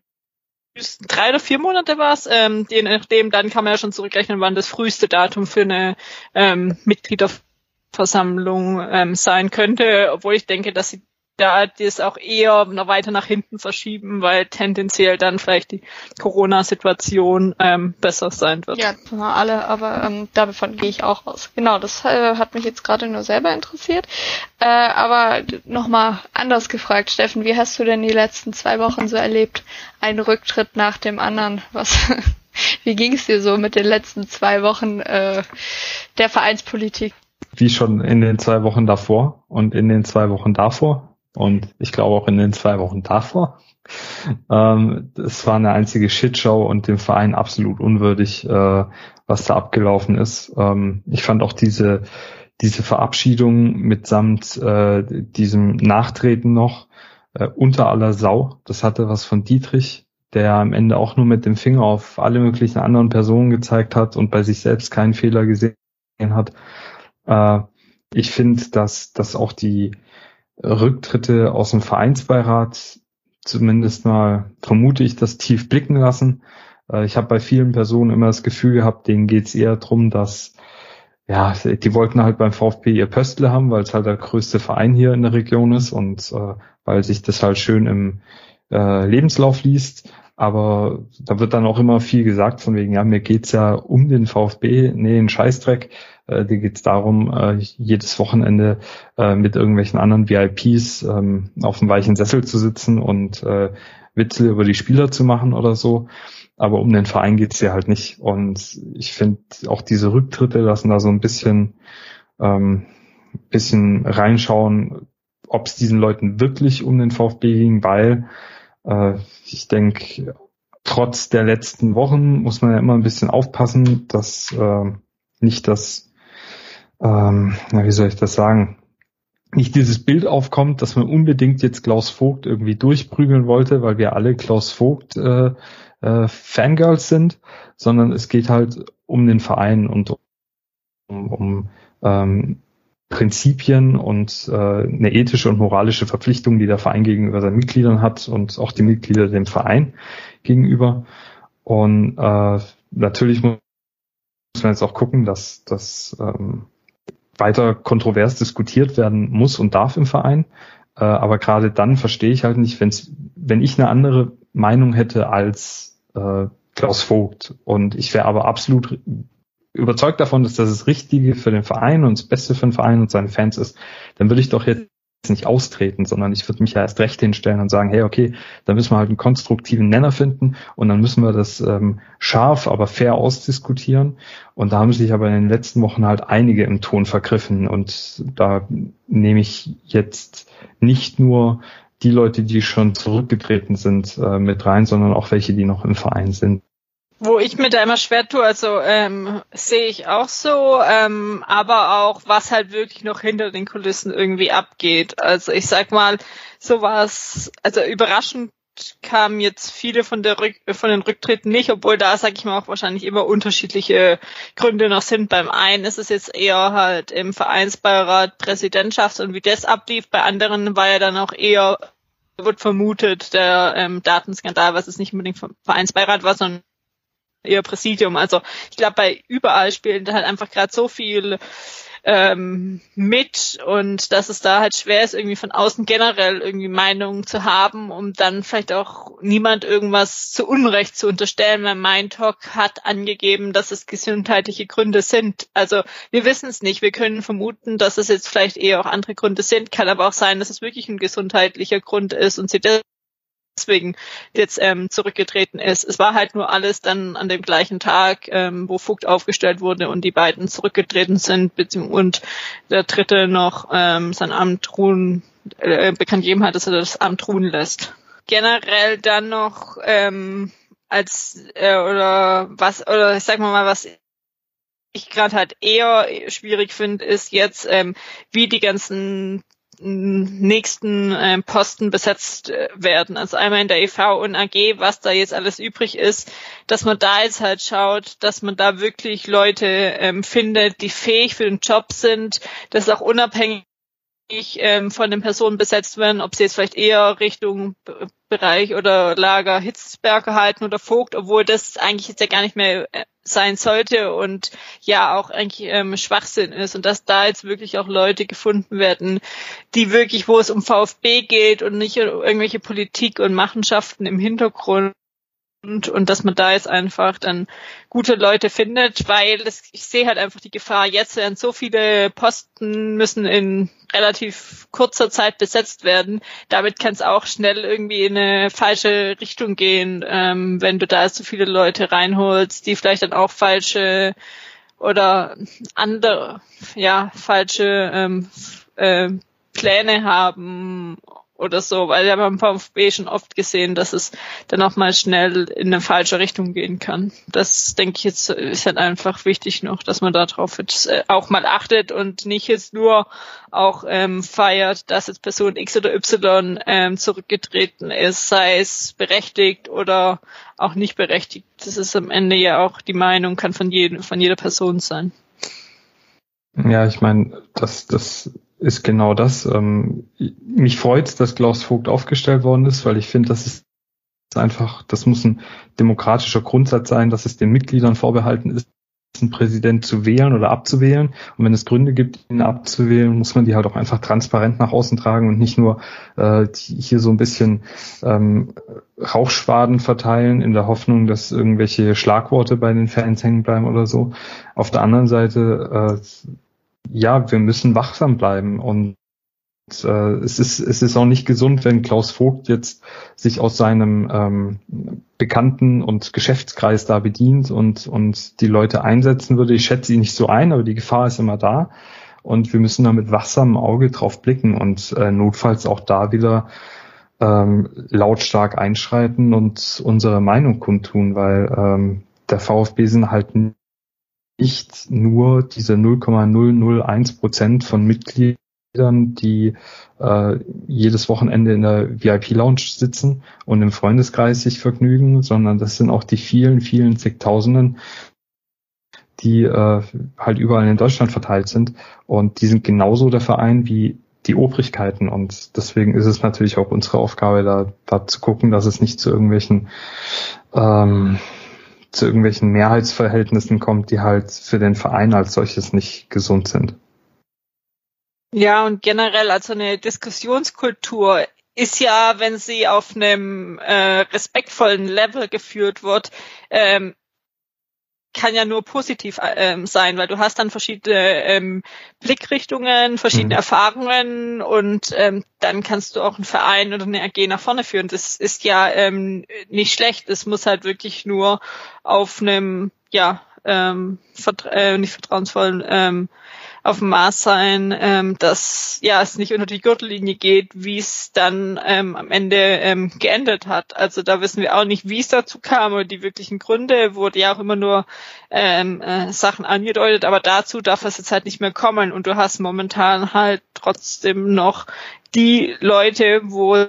drei oder vier Monate war es, ähm, je nachdem, dann kann man ja schon zurückrechnen, wann das früheste Datum für eine ähm, Mitgliederversammlung ähm, sein könnte, obwohl ich denke, dass sie da das auch eher noch weiter nach hinten verschieben, weil tendenziell dann vielleicht die Corona-Situation ähm, besser sein wird. Ja, alle, aber ähm, davon gehe ich auch aus. Genau, das äh, hat mich jetzt gerade nur selber interessiert. Äh, aber nochmal anders gefragt, Steffen, wie hast du denn die letzten zwei Wochen so erlebt? Ein Rücktritt nach dem anderen. Was? wie ging es dir so mit den letzten zwei Wochen äh, der Vereinspolitik? Wie schon in den zwei Wochen davor und in den zwei Wochen davor und ich glaube auch in den zwei Wochen davor. Ähm, es war eine einzige Shitshow und dem Verein absolut unwürdig, äh, was da abgelaufen ist. Ähm, ich fand auch diese, diese Verabschiedung mitsamt äh, diesem Nachtreten noch äh, unter aller Sau. Das hatte was von Dietrich, der am Ende auch nur mit dem Finger auf alle möglichen anderen Personen gezeigt hat und bei sich selbst keinen Fehler gesehen hat. Äh, ich finde, dass, dass auch die, Rücktritte aus dem Vereinsbeirat zumindest mal, vermute ich, das tief blicken lassen. Äh, ich habe bei vielen Personen immer das Gefühl gehabt, denen geht es eher darum, dass ja, die wollten halt beim VfB ihr Pöstle haben, weil es halt der größte Verein hier in der Region ist und äh, weil sich das halt schön im äh, Lebenslauf liest. Aber da wird dann auch immer viel gesagt von wegen, ja, mir geht's ja um den VfB, nee, ein Scheißdreck. Äh, dir geht's darum, äh, jedes Wochenende äh, mit irgendwelchen anderen VIPs ähm, auf dem weichen Sessel zu sitzen und äh, Witze über die Spieler zu machen oder so. Aber um den Verein geht's ja halt nicht. Und ich finde auch diese Rücktritte lassen da so ein bisschen, ähm, bisschen reinschauen, ob es diesen Leuten wirklich um den VfB ging, weil äh, ich denke, trotz der letzten Wochen muss man ja immer ein bisschen aufpassen, dass äh, nicht das, ähm, na, wie soll ich das sagen, nicht dieses Bild aufkommt, dass man unbedingt jetzt Klaus Vogt irgendwie durchprügeln wollte, weil wir alle Klaus Vogt äh, äh, Fangirls sind, sondern es geht halt um den Verein und um, um ähm, Prinzipien und äh, eine ethische und moralische Verpflichtung, die der Verein gegenüber seinen Mitgliedern hat und auch die Mitglieder dem Verein gegenüber. Und äh, natürlich muss man jetzt auch gucken, dass das ähm, weiter kontrovers diskutiert werden muss und darf im Verein. Äh, aber gerade dann verstehe ich halt nicht, wenn's, wenn ich eine andere Meinung hätte als äh, Klaus Vogt und ich wäre aber absolut überzeugt davon, dass das das Richtige für den Verein und das Beste für den Verein und seine Fans ist, dann würde ich doch jetzt nicht austreten, sondern ich würde mich ja erst recht hinstellen und sagen, hey, okay, dann müssen wir halt einen konstruktiven Nenner finden und dann müssen wir das ähm, scharf, aber fair ausdiskutieren. Und da haben sich aber in den letzten Wochen halt einige im Ton vergriffen und da nehme ich jetzt nicht nur die Leute, die schon zurückgetreten sind, äh, mit rein, sondern auch welche, die noch im Verein sind. Wo ich mir da immer schwer tue, also ähm, sehe ich auch so, ähm, aber auch was halt wirklich noch hinter den Kulissen irgendwie abgeht. Also ich sag mal, sowas, also überraschend kamen jetzt viele von der Rück von den Rücktritten nicht, obwohl da sag ich mal auch wahrscheinlich immer unterschiedliche Gründe noch sind. Beim einen ist es jetzt eher halt im Vereinsbeirat Präsidentschaft und wie das ablief. Bei anderen war ja dann auch eher wird vermutet der ähm, Datenskandal, was es nicht unbedingt vom Vereinsbeirat war, sondern ihr Präsidium. Also ich glaube, bei überall spielt halt einfach gerade so viel ähm, mit und dass es da halt schwer ist, irgendwie von außen generell irgendwie Meinungen zu haben, um dann vielleicht auch niemand irgendwas zu Unrecht zu unterstellen, weil mein Talk hat angegeben, dass es gesundheitliche Gründe sind. Also wir wissen es nicht. Wir können vermuten, dass es jetzt vielleicht eher auch andere Gründe sind, kann aber auch sein, dass es wirklich ein gesundheitlicher Grund ist und sie deswegen jetzt ähm, zurückgetreten ist. Es war halt nur alles dann an dem gleichen Tag, ähm, wo Vogt aufgestellt wurde und die beiden zurückgetreten sind und der dritte noch ähm, sein Amt ruhen, äh, bekannt gegeben hat, dass er das Amt ruhen lässt. Generell dann noch ähm, als äh, oder was oder ich sag mal mal was ich gerade halt eher schwierig finde, ist jetzt, ähm, wie die ganzen nächsten äh, Posten besetzt äh, werden. Also einmal in der EV und AG, was da jetzt alles übrig ist, dass man da jetzt halt schaut, dass man da wirklich Leute ähm, findet, die fähig für den Job sind, das auch unabhängig ähm, von den Personen besetzt werden, ob sie jetzt vielleicht eher Richtung Bereich oder Lager Hitzberger halten oder Vogt, obwohl das eigentlich jetzt ja gar nicht mehr äh, sein sollte und ja auch eigentlich ähm, Schwachsinn ist und dass da jetzt wirklich auch Leute gefunden werden, die wirklich, wo es um VfB geht und nicht um irgendwelche Politik und Machenschaften im Hintergrund und, und dass man da jetzt einfach dann gute Leute findet, weil das, ich sehe halt einfach die Gefahr, jetzt werden so viele Posten müssen in relativ kurzer Zeit besetzt werden. Damit kann es auch schnell irgendwie in eine falsche Richtung gehen, ähm, wenn du da so viele Leute reinholst, die vielleicht dann auch falsche oder andere, ja, falsche ähm, äh, Pläne haben oder so, weil wir haben beim VfB schon oft gesehen, dass es dann auch mal schnell in eine falsche Richtung gehen kann. Das denke ich jetzt ist halt einfach wichtig noch, dass man darauf jetzt äh, auch mal achtet und nicht jetzt nur auch ähm, feiert, dass jetzt Person X oder Y ähm, zurückgetreten ist, sei es berechtigt oder auch nicht berechtigt. Das ist am Ende ja auch die Meinung, kann von jedem, von jeder Person sein. Ja, ich meine, das, das ist genau das. Ähm, mich freut, dass Klaus Vogt aufgestellt worden ist, weil ich finde, das ist einfach, das muss ein demokratischer Grundsatz sein, dass es den Mitgliedern vorbehalten ist, einen Präsident zu wählen oder abzuwählen. Und wenn es Gründe gibt, ihn abzuwählen, muss man die halt auch einfach transparent nach außen tragen und nicht nur äh, hier so ein bisschen ähm, Rauchschwaden verteilen in der Hoffnung, dass irgendwelche Schlagworte bei den Fans hängen bleiben oder so. Auf der anderen Seite äh, ja, wir müssen wachsam bleiben und äh, es ist es ist auch nicht gesund, wenn Klaus Vogt jetzt sich aus seinem ähm, Bekannten und Geschäftskreis da bedient und und die Leute einsetzen würde. Ich schätze ihn nicht so ein, aber die Gefahr ist immer da und wir müssen da mit wachsamem Auge drauf blicken und äh, notfalls auch da wieder ähm, lautstark einschreiten und unsere Meinung kundtun, weil ähm, der VfB sind halt nicht nur diese 0,001 Prozent von Mitgliedern, die äh, jedes Wochenende in der VIP-Lounge sitzen und im Freundeskreis sich vergnügen, sondern das sind auch die vielen, vielen zigtausenden, die äh, halt überall in Deutschland verteilt sind. Und die sind genauso der Verein wie die Obrigkeiten. Und deswegen ist es natürlich auch unsere Aufgabe, da, da zu gucken, dass es nicht zu irgendwelchen ähm, zu irgendwelchen Mehrheitsverhältnissen kommt, die halt für den Verein als solches nicht gesund sind. Ja, und generell also eine Diskussionskultur ist ja, wenn sie auf einem äh, respektvollen Level geführt wird, ähm, kann ja nur positiv ähm, sein, weil du hast dann verschiedene ähm, Blickrichtungen, verschiedene mhm. Erfahrungen und ähm, dann kannst du auch einen Verein oder eine AG nach vorne führen. Das ist ja ähm, nicht schlecht. Es muss halt wirklich nur auf einem, ja, ähm, vertra äh, nicht vertrauensvollen ähm, auf dem Maß sein, ähm, dass ja es nicht unter die Gürtellinie geht, wie es dann ähm, am Ende ähm, geendet hat. Also da wissen wir auch nicht, wie es dazu kam oder die wirklichen Gründe. Wurde ja auch immer nur ähm, äh, Sachen angedeutet, aber dazu darf es jetzt halt nicht mehr kommen. Und du hast momentan halt trotzdem noch die Leute, wo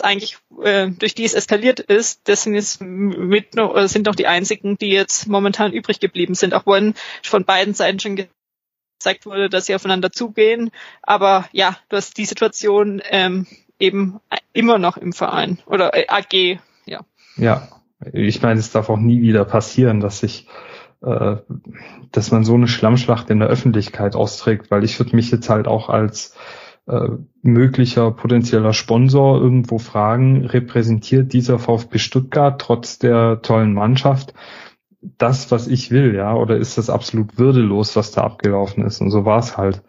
eigentlich äh, durch die es eskaliert ist, das sind jetzt mit noch, oder sind noch die einzigen, die jetzt momentan übrig geblieben sind, auch wenn von beiden Seiten schon gezeigt wurde, dass sie aufeinander zugehen. Aber ja, du hast die Situation ähm, eben immer noch im Verein oder äh, AG, ja. Ja, ich meine, es darf auch nie wieder passieren, dass sich äh, dass man so eine Schlammschlacht in der Öffentlichkeit austrägt, weil ich würde mich jetzt halt auch als äh, möglicher potenzieller Sponsor irgendwo fragen, repräsentiert dieser VfB Stuttgart trotz der tollen Mannschaft das, was ich will, ja, oder ist das absolut würdelos, was da abgelaufen ist? Und so war es halt.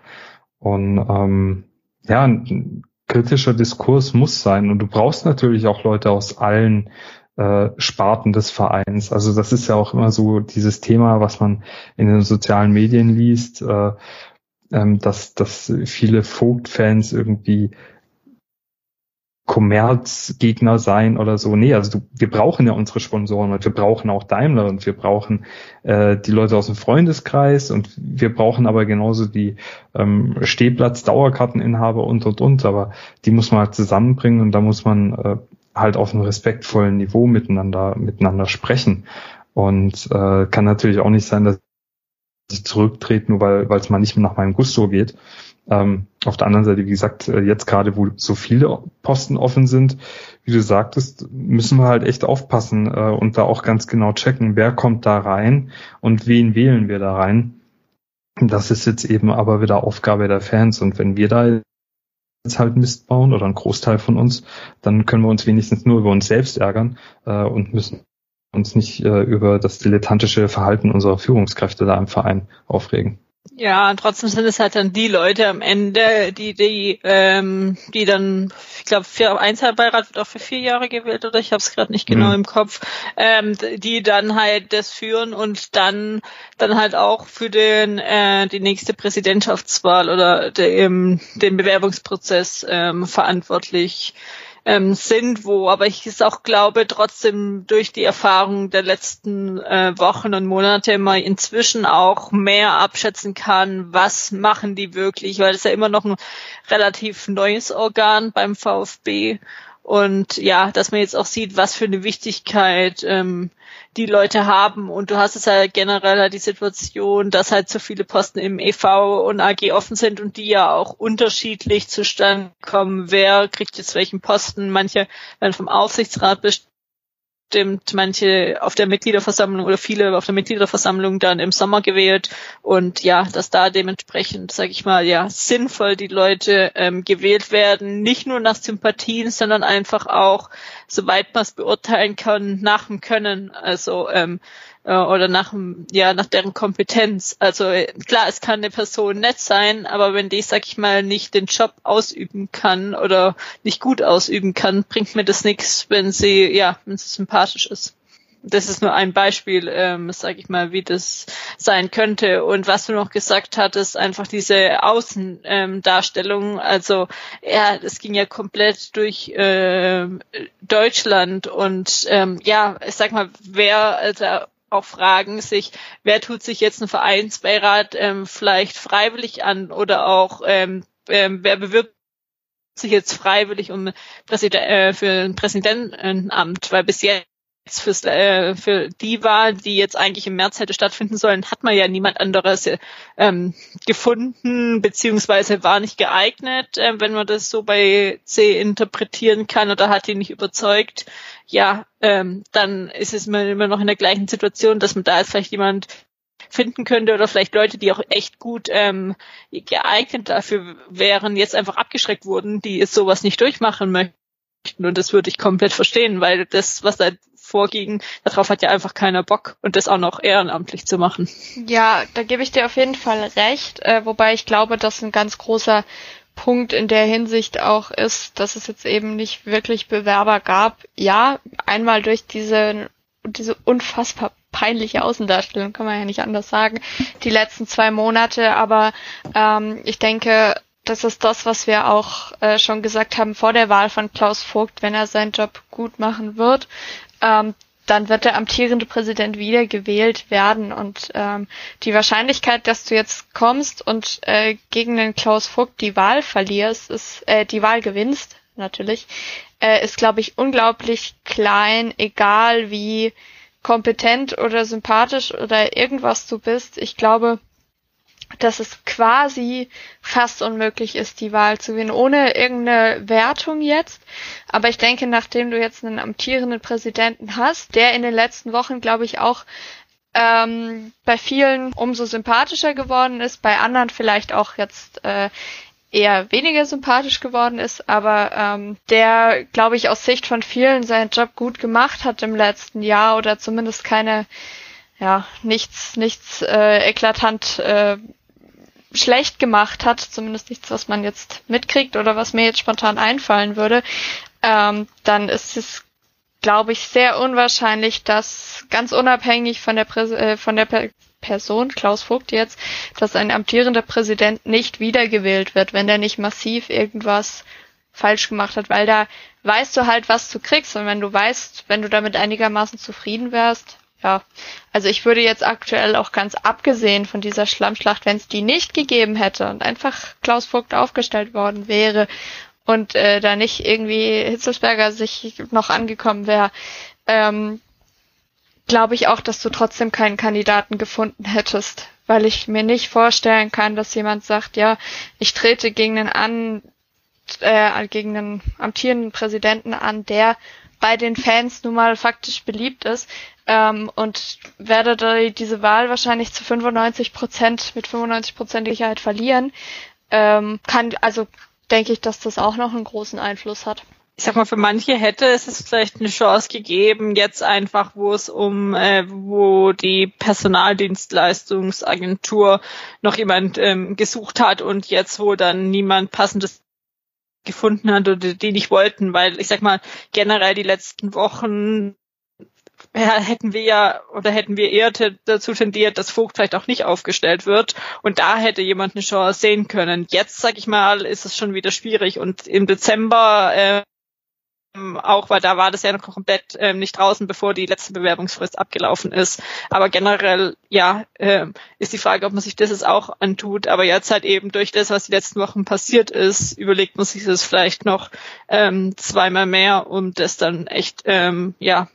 Und ähm, ja, ein kritischer Diskurs muss sein. Und du brauchst natürlich auch Leute aus allen äh, Sparten des Vereins. Also das ist ja auch immer so dieses Thema, was man in den sozialen Medien liest, äh, ähm, dass, dass viele Vogt-Fans irgendwie Kommerzgegner sein oder so. Nee, also du, wir brauchen ja unsere Sponsoren und wir brauchen auch Daimler und wir brauchen äh, die Leute aus dem Freundeskreis und wir brauchen aber genauso die ähm, Stehplatz, Dauerkarteninhaber und und und. Aber die muss man halt zusammenbringen und da muss man äh, halt auf einem respektvollen Niveau miteinander miteinander sprechen. Und äh, kann natürlich auch nicht sein, dass ich zurücktrete, nur weil es mal nicht mehr nach meinem Gusto geht. Ähm, auf der anderen Seite, wie gesagt, äh, jetzt gerade, wo so viele Posten offen sind, wie du sagtest, müssen wir halt echt aufpassen äh, und da auch ganz genau checken, wer kommt da rein und wen wählen wir da rein. Das ist jetzt eben aber wieder Aufgabe der Fans und wenn wir da jetzt halt Mist bauen oder ein Großteil von uns, dann können wir uns wenigstens nur über uns selbst ärgern äh, und müssen uns nicht äh, über das dilettantische Verhalten unserer Führungskräfte da im Verein aufregen. Ja, und trotzdem sind es halt dann die Leute am Ende, die, die, ähm, die dann, ich glaube, für Einzelbeirat wird auch für vier Jahre gewählt, oder ich habe es gerade nicht genau mhm. im Kopf, ähm, die dann halt das führen und dann dann halt auch für den äh, die nächste Präsidentschaftswahl oder de, den Bewerbungsprozess ähm, verantwortlich ähm, sind, wo aber ich es auch glaube, trotzdem durch die Erfahrung der letzten äh, Wochen und Monate man inzwischen auch mehr abschätzen kann, was machen die wirklich, weil es ja immer noch ein relativ neues Organ beim VfB und ja, dass man jetzt auch sieht, was für eine Wichtigkeit ähm, die Leute haben. Und du hast es ja generell halt die Situation, dass halt so viele Posten im EV und AG offen sind und die ja auch unterschiedlich zustande kommen. Wer kriegt jetzt welchen Posten? Manche werden vom Aufsichtsrat bestimmt stimmt, manche auf der Mitgliederversammlung oder viele auf der Mitgliederversammlung dann im Sommer gewählt und ja, dass da dementsprechend, sage ich mal, ja, sinnvoll die Leute ähm, gewählt werden, nicht nur nach Sympathien, sondern einfach auch, soweit man es beurteilen kann, nach dem Können. Also ähm, äh, oder nach ja nach deren Kompetenz. Also äh, klar, es kann eine Person nett sein, aber wenn die, sag ich mal, nicht den Job ausüben kann oder nicht gut ausüben kann, bringt mir das nichts, wenn sie ja, wenn sie sympathisch ist. Das ist nur ein Beispiel, ähm, sag ich mal, wie das sein könnte. Und was du noch gesagt hattest, einfach diese Außendarstellung. Ähm, also ja, das ging ja komplett durch äh, Deutschland und ähm, ja, ich sag mal, wer also auch fragen sich, wer tut sich jetzt ein Vereinsbeirat ähm, vielleicht freiwillig an oder auch ähm, ähm, wer bewirbt sich jetzt freiwillig um Präsident, äh, für ein Präsidentenamt, weil bis jetzt fürs, äh, für die Wahl, die jetzt eigentlich im März hätte stattfinden sollen, hat man ja niemand anderes ähm, gefunden, beziehungsweise war nicht geeignet, äh, wenn man das so bei C interpretieren kann oder hat ihn nicht überzeugt. Ja, ähm, dann ist es immer noch in der gleichen Situation, dass man da jetzt vielleicht jemand finden könnte oder vielleicht Leute, die auch echt gut ähm, geeignet dafür wären, jetzt einfach abgeschreckt wurden, die sowas nicht durchmachen möchten. Und das würde ich komplett verstehen, weil das, was da vorging, darauf hat ja einfach keiner Bock und das auch noch ehrenamtlich zu machen. Ja, da gebe ich dir auf jeden Fall recht, äh, wobei ich glaube, dass ein ganz großer Punkt in der Hinsicht auch ist, dass es jetzt eben nicht wirklich Bewerber gab. Ja, einmal durch diese, diese unfassbar peinliche Außendarstellung, kann man ja nicht anders sagen, die letzten zwei Monate, aber ähm, ich denke, das ist das, was wir auch äh, schon gesagt haben vor der Wahl von Klaus Vogt, wenn er seinen Job gut machen wird, ähm, dann wird der amtierende Präsident wieder gewählt werden. Und ähm, die Wahrscheinlichkeit, dass du jetzt kommst und äh, gegen den Klaus Vogt die Wahl verlierst, ist äh, die Wahl gewinnst, natürlich, äh, ist, glaube ich, unglaublich klein, egal wie kompetent oder sympathisch oder irgendwas du bist. Ich glaube, dass es quasi fast unmöglich ist, die Wahl zu gewinnen, ohne irgendeine Wertung jetzt. Aber ich denke, nachdem du jetzt einen amtierenden Präsidenten hast, der in den letzten Wochen, glaube ich, auch ähm, bei vielen umso sympathischer geworden ist, bei anderen vielleicht auch jetzt äh, eher weniger sympathisch geworden ist, aber ähm, der, glaube ich, aus Sicht von vielen seinen Job gut gemacht hat im letzten Jahr oder zumindest keine, ja, nichts, nichts äh, eklatant äh, schlecht gemacht hat, zumindest nichts, was man jetzt mitkriegt oder was mir jetzt spontan einfallen würde, ähm, dann ist es, glaube ich, sehr unwahrscheinlich, dass ganz unabhängig von der, Präs äh, von der per Person, Klaus Vogt jetzt, dass ein amtierender Präsident nicht wiedergewählt wird, wenn der nicht massiv irgendwas falsch gemacht hat, weil da weißt du halt, was du kriegst. Und wenn du weißt, wenn du damit einigermaßen zufrieden wärst, ja. Also ich würde jetzt aktuell auch ganz abgesehen von dieser Schlammschlacht, wenn es die nicht gegeben hätte und einfach Klaus Vogt aufgestellt worden wäre und äh, da nicht irgendwie Hitzelsberger sich noch angekommen wäre, ähm, glaube ich auch, dass du trotzdem keinen Kandidaten gefunden hättest, weil ich mir nicht vorstellen kann, dass jemand sagt, ja, ich trete gegen einen an, äh, gegen einen amtierenden Präsidenten an, der bei den Fans nun mal faktisch beliebt ist ähm, und werde da diese Wahl wahrscheinlich zu 95 Prozent mit 95 Prozent Sicherheit verlieren. Ähm, kann also denke ich, dass das auch noch einen großen Einfluss hat ich sag mal, für manche hätte es vielleicht eine Chance gegeben, jetzt einfach, wo es um, äh, wo die Personaldienstleistungsagentur noch jemand ähm, gesucht hat und jetzt, wo dann niemand passendes gefunden hat oder die nicht wollten, weil ich sag mal, generell die letzten Wochen hätten wir ja oder hätten wir eher dazu tendiert, dass Vogt vielleicht auch nicht aufgestellt wird und da hätte jemand eine Chance sehen können. Jetzt, sag ich mal, ist es schon wieder schwierig und im Dezember äh, auch weil da war das ja noch komplett ähm, nicht draußen, bevor die letzte Bewerbungsfrist abgelaufen ist. Aber generell, ja, ähm, ist die Frage, ob man sich das jetzt auch antut. Aber jetzt halt eben durch das, was die letzten Wochen passiert ist, überlegt man sich das vielleicht noch ähm, zweimal mehr, um das dann echt, ähm, ja,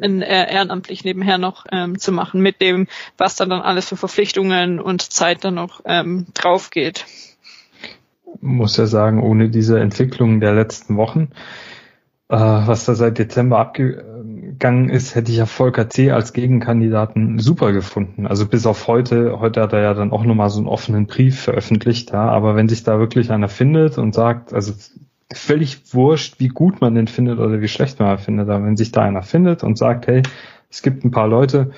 in, äh, ehrenamtlich nebenher noch ähm, zu machen, mit dem, was dann dann alles für Verpflichtungen und Zeit dann noch ähm, drauf geht muss ja sagen, ohne diese Entwicklung der letzten Wochen, äh, was da seit Dezember abgegangen ist, hätte ich ja Volker C. als Gegenkandidaten super gefunden. Also bis auf heute, heute hat er ja dann auch nochmal so einen offenen Brief veröffentlicht, ja, aber wenn sich da wirklich einer findet und sagt, also völlig wurscht, wie gut man den findet oder wie schlecht man ihn findet, aber wenn sich da einer findet und sagt, hey, es gibt ein paar Leute,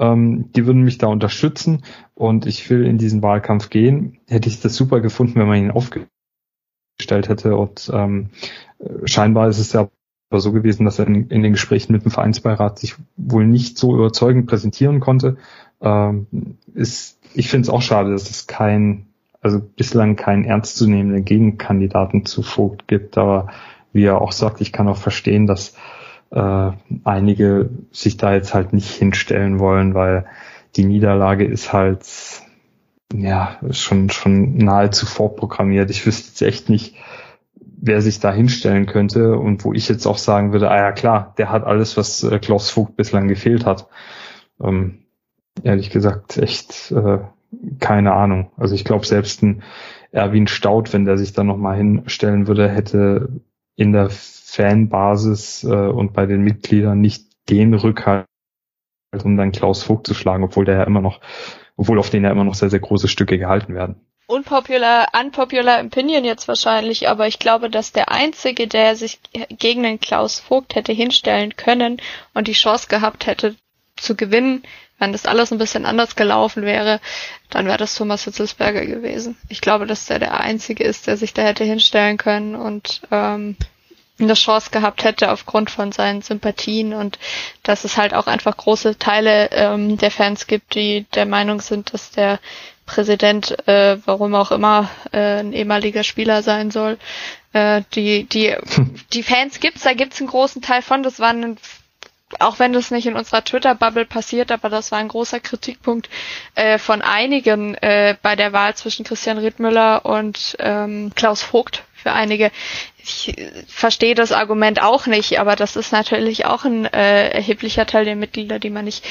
ähm, die würden mich da unterstützen und ich will in diesen Wahlkampf gehen, hätte ich das super gefunden, wenn man ihn aufgestellt hätte. Und ähm, scheinbar ist es ja aber so gewesen, dass er in, in, den Gesprächen mit dem Vereinsbeirat sich wohl nicht so überzeugend präsentieren konnte. Ähm, ist, ich finde es auch schade, dass es kein, also bislang keinen ernstzunehmenden Gegenkandidaten zu Vogt gibt. Aber wie er auch sagt, ich kann auch verstehen, dass äh, einige sich da jetzt halt nicht hinstellen wollen, weil die Niederlage ist halt ja schon schon nahezu vorprogrammiert. Ich wüsste jetzt echt nicht, wer sich da hinstellen könnte und wo ich jetzt auch sagen würde, ah ja klar, der hat alles, was äh, Klaus Vogt bislang gefehlt hat. Ähm, ehrlich gesagt, echt äh, keine Ahnung. Also ich glaube selbst ein Erwin Staud, wenn der sich da nochmal hinstellen würde, hätte in der Fanbasis äh, und bei den Mitgliedern nicht den Rückhalt, um dann Klaus Vogt zu schlagen, obwohl der ja immer noch, obwohl auf den ja immer noch sehr, sehr große Stücke gehalten werden. Unpopular, unpopular Opinion jetzt wahrscheinlich, aber ich glaube, dass der Einzige, der sich gegen den Klaus Vogt hätte hinstellen können und die Chance gehabt hätte zu gewinnen, wenn das alles ein bisschen anders gelaufen wäre, dann wäre das Thomas Hitzelsberger gewesen. Ich glaube, dass der der Einzige ist, der sich da hätte hinstellen können und ähm, eine Chance gehabt hätte aufgrund von seinen Sympathien und dass es halt auch einfach große Teile ähm, der Fans gibt, die der Meinung sind, dass der Präsident, äh, warum auch immer, äh, ein ehemaliger Spieler sein soll. Äh, die, die, die Fans gibt's, da gibt's einen großen Teil von. Das waren auch wenn das nicht in unserer Twitter-Bubble passiert, aber das war ein großer Kritikpunkt äh, von einigen äh, bei der Wahl zwischen Christian Rittmüller und ähm, Klaus Vogt für einige. Ich verstehe das Argument auch nicht, aber das ist natürlich auch ein äh, erheblicher Teil der Mitglieder, die man nicht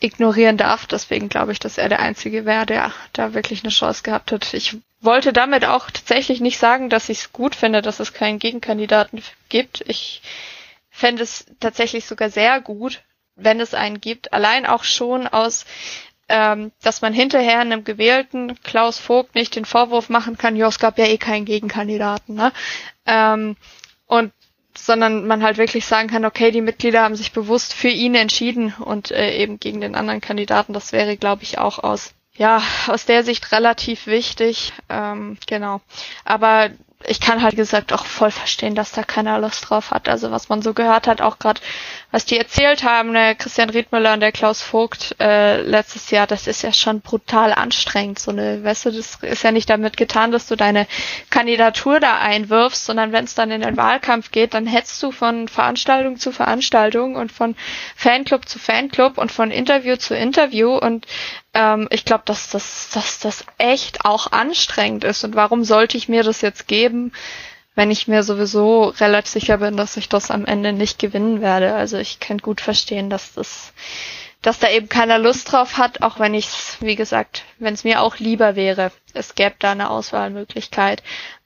ignorieren darf. Deswegen glaube ich, dass er der Einzige wäre, der da wirklich eine Chance gehabt hat. Ich wollte damit auch tatsächlich nicht sagen, dass ich es gut finde, dass es keinen Gegenkandidaten gibt. Ich fände es tatsächlich sogar sehr gut, wenn es einen gibt. Allein auch schon aus ähm, dass man hinterher einem gewählten Klaus Vogt nicht den Vorwurf machen kann, ja, es gab ja eh keinen Gegenkandidaten, ne? Ähm, und sondern man halt wirklich sagen kann, okay, die Mitglieder haben sich bewusst für ihn entschieden und äh, eben gegen den anderen Kandidaten. Das wäre, glaube ich, auch aus ja aus der Sicht relativ wichtig. Ähm, genau. Aber ich kann halt gesagt auch voll verstehen, dass da keiner Lust drauf hat. Also was man so gehört hat, auch gerade was die erzählt haben, der Christian Riedmüller und der Klaus Vogt äh, letztes Jahr, das ist ja schon brutal anstrengend. So eine, weißt du, das ist ja nicht damit getan, dass du deine Kandidatur da einwirfst, sondern wenn es dann in den Wahlkampf geht, dann hetzt du von Veranstaltung zu Veranstaltung und von Fanclub zu Fanclub und von Interview zu Interview und ähm, ich glaube, dass das, dass das echt auch anstrengend ist. Und warum sollte ich mir das jetzt geben, wenn ich mir sowieso relativ sicher bin, dass ich das am Ende nicht gewinnen werde? Also ich kann gut verstehen, dass das, dass da eben keiner Lust drauf hat, auch wenn ich es, wie gesagt, wenn es mir auch lieber wäre. Es gäbe da eine Auswahlmöglichkeit.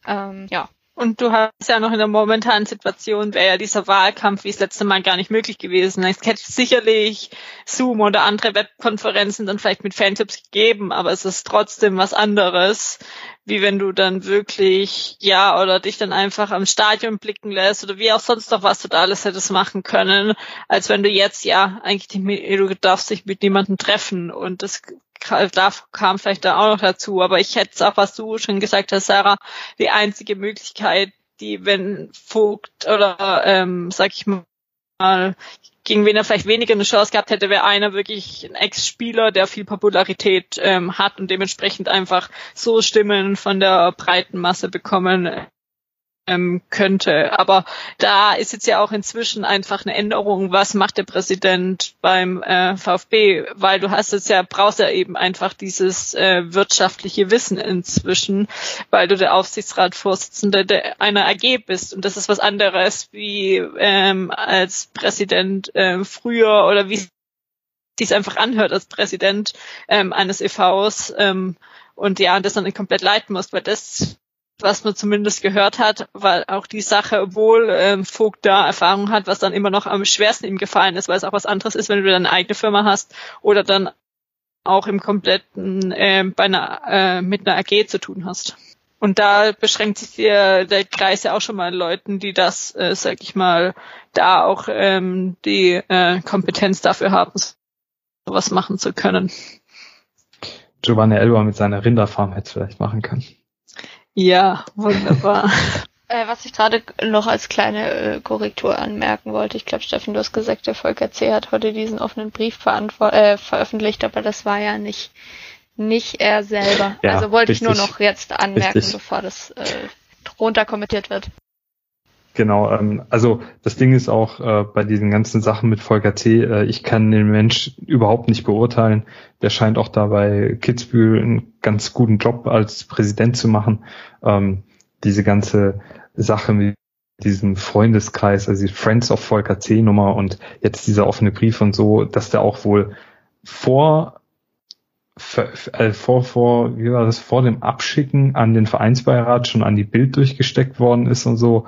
Ähm, ja, und du hast ja noch in der momentanen Situation, wäre ja dieser Wahlkampf wie das letzte Mal gar nicht möglich gewesen. Es hätte sicherlich Zoom oder andere Webkonferenzen dann vielleicht mit Fanclubs gegeben, aber es ist trotzdem was anderes, wie wenn du dann wirklich, ja, oder dich dann einfach am Stadion blicken lässt oder wie auch sonst noch was du da alles hättest machen können, als wenn du jetzt, ja, eigentlich, du darfst dich mit niemandem treffen und das da kam vielleicht da auch noch dazu, aber ich hätte es auch, was du schon gesagt hast, Sarah, die einzige Möglichkeit, die, wenn Vogt oder, ähm, sag ich mal, gegen wen er vielleicht weniger eine Chance gehabt hätte, wäre einer wirklich ein Ex-Spieler, der viel Popularität ähm, hat und dementsprechend einfach so Stimmen von der breiten Masse bekommen ähm, könnte. Aber da ist jetzt ja auch inzwischen einfach eine Änderung, was macht der Präsident beim äh, VfB, weil du hast jetzt ja, brauchst ja eben einfach dieses äh, wirtschaftliche Wissen inzwischen, weil du der Aufsichtsratsvorsitzende der, einer AG bist. Und das ist was anderes wie ähm, als Präsident äh, früher oder wie es einfach anhört als Präsident ähm, eines EVs ähm, und ja, das dann komplett leiten musst, weil das was man zumindest gehört hat, weil auch die Sache, obwohl ähm, Vogt da Erfahrung hat, was dann immer noch am schwersten ihm gefallen ist, weil es auch was anderes ist, wenn du deine eigene Firma hast oder dann auch im kompletten äh, bei einer, äh, mit einer AG zu tun hast. Und da beschränkt sich der, der Kreis ja auch schon mal Leuten, die das, äh, sag ich mal, da auch ähm, die äh, Kompetenz dafür haben, sowas machen zu können. Giovanni Elba mit seiner Rinderfarm hätte es vielleicht machen können. Ja, wunderbar. Äh, was ich gerade noch als kleine äh, Korrektur anmerken wollte, ich glaube, Steffen, du hast gesagt, der Volker C. hat heute diesen offenen Brief äh, veröffentlicht, aber das war ja nicht, nicht er selber. Ja, also wollte richtig, ich nur noch jetzt anmerken, richtig. bevor das äh, runter kommentiert wird. Genau, ähm, also das Ding ist auch äh, bei diesen ganzen Sachen mit Volker T., äh, ich kann den Mensch überhaupt nicht beurteilen. Der scheint auch da bei Kitzbühel einen ganz guten Job als Präsident zu machen. Ähm, diese ganze Sache mit diesem Freundeskreis, also die Friends of Volker C. Nummer und jetzt dieser offene Brief und so, dass der auch wohl vor äh, vor, vor, wie war das, vor dem Abschicken an den Vereinsbeirat schon an die Bild durchgesteckt worden ist und so.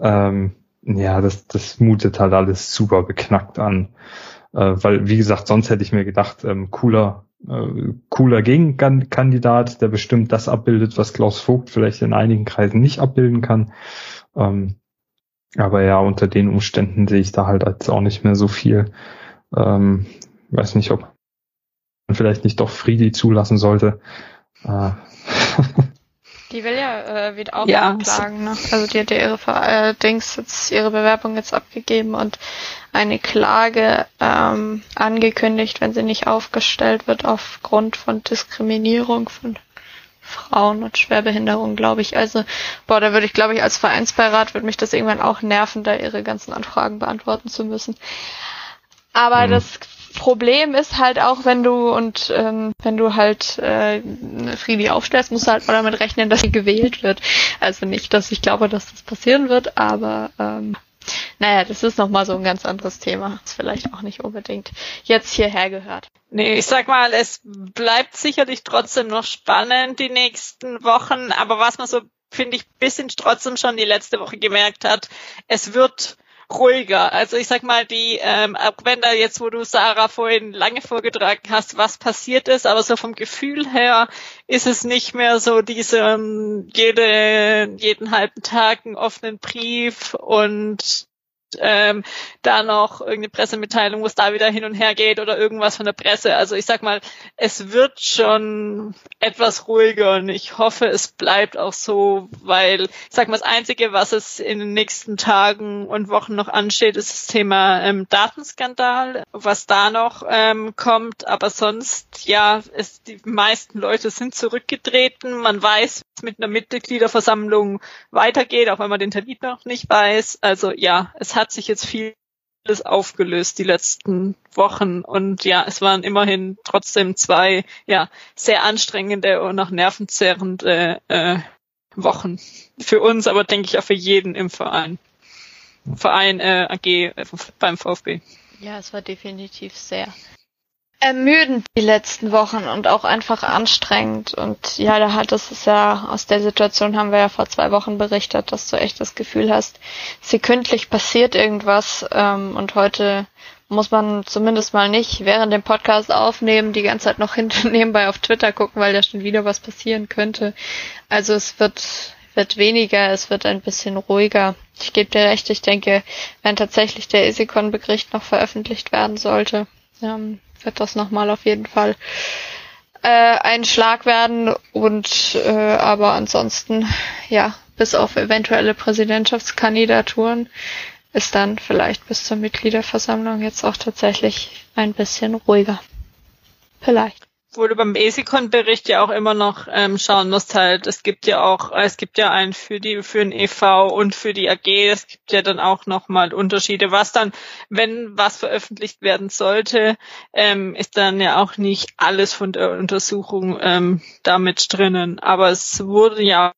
Ähm, ja, das, das mutet halt alles super beknackt an. Äh, weil, wie gesagt, sonst hätte ich mir gedacht, ähm, cooler, äh, cooler Gegenkandidat, der bestimmt das abbildet, was Klaus Vogt vielleicht in einigen Kreisen nicht abbilden kann. Ähm, aber ja, unter den Umständen sehe ich da halt jetzt auch nicht mehr so viel. Ähm, weiß nicht, ob man vielleicht nicht doch Friedi zulassen sollte. Äh, Die will ja äh, wieder auch ja, klagen, ne? Also die hat ja ihre äh, Dings jetzt ihre Bewerbung jetzt abgegeben und eine Klage ähm, angekündigt, wenn sie nicht aufgestellt wird aufgrund von Diskriminierung von Frauen und Schwerbehinderung, glaube ich. Also, boah, da würde ich, glaube ich, als Vereinsbeirat würde mich das irgendwann auch nerven, da ihre ganzen Anfragen beantworten zu müssen. Aber mhm. das Problem ist halt auch, wenn du und ähm, wenn du halt äh, Friedi aufstellst, musst du halt mal damit rechnen, dass sie gewählt wird. Also nicht, dass ich glaube, dass das passieren wird, aber ähm, naja, das ist nochmal so ein ganz anderes Thema, das vielleicht auch nicht unbedingt jetzt hierher gehört. Nee, ich sag mal, es bleibt sicherlich trotzdem noch spannend die nächsten Wochen, aber was man so, finde ich, bisschen trotzdem schon die letzte Woche gemerkt hat, es wird ruhiger. Also ich sag mal, die, ähm, auch wenn da jetzt, wo du Sarah vorhin lange vorgetragen hast, was passiert ist, aber so vom Gefühl her ist es nicht mehr so diese jede, jeden halben Tag einen offenen Brief und ähm, da noch irgendeine Pressemitteilung, wo es da wieder hin und her geht oder irgendwas von der Presse. Also ich sag mal, es wird schon etwas ruhiger und ich hoffe, es bleibt auch so, weil ich sag mal, das Einzige, was es in den nächsten Tagen und Wochen noch ansteht, ist das Thema ähm, Datenskandal, was da noch ähm, kommt. Aber sonst, ja, es, die meisten Leute sind zurückgetreten. Man weiß, mit einer Mitgliederversammlung weitergeht, auch wenn man den Termin noch nicht weiß. Also ja, es hat sich jetzt vieles aufgelöst die letzten Wochen und ja, es waren immerhin trotzdem zwei ja sehr anstrengende und auch nervenzerrende äh, Wochen für uns, aber denke ich auch für jeden im Verein. Verein äh, AG äh, beim VfB. Ja, es war definitiv sehr ermüdend die letzten Wochen und auch einfach anstrengend. Und ja, da hat es ja, aus der Situation haben wir ja vor zwei Wochen berichtet, dass du echt das Gefühl hast, sekündlich passiert irgendwas ähm, und heute muss man zumindest mal nicht während dem Podcast aufnehmen, die ganze Zeit noch hinten nebenbei auf Twitter gucken, weil da schon wieder was passieren könnte. Also es wird wird weniger, es wird ein bisschen ruhiger. Ich gebe dir recht, ich denke, wenn tatsächlich der Isikon-Bericht noch veröffentlicht werden sollte, ähm, wird das nochmal auf jeden Fall äh, ein Schlag werden und äh, aber ansonsten ja bis auf eventuelle Präsidentschaftskandidaturen ist dann vielleicht bis zur Mitgliederversammlung jetzt auch tatsächlich ein bisschen ruhiger. Vielleicht wo du beim ESICON-Bericht ja auch immer noch ähm, schauen musst halt, es gibt ja auch, es gibt ja einen für die, für den EV und für die AG, es gibt ja dann auch nochmal Unterschiede. Was dann, wenn was veröffentlicht werden sollte, ähm, ist dann ja auch nicht alles von der Untersuchung ähm, damit drinnen. Aber es wurde ja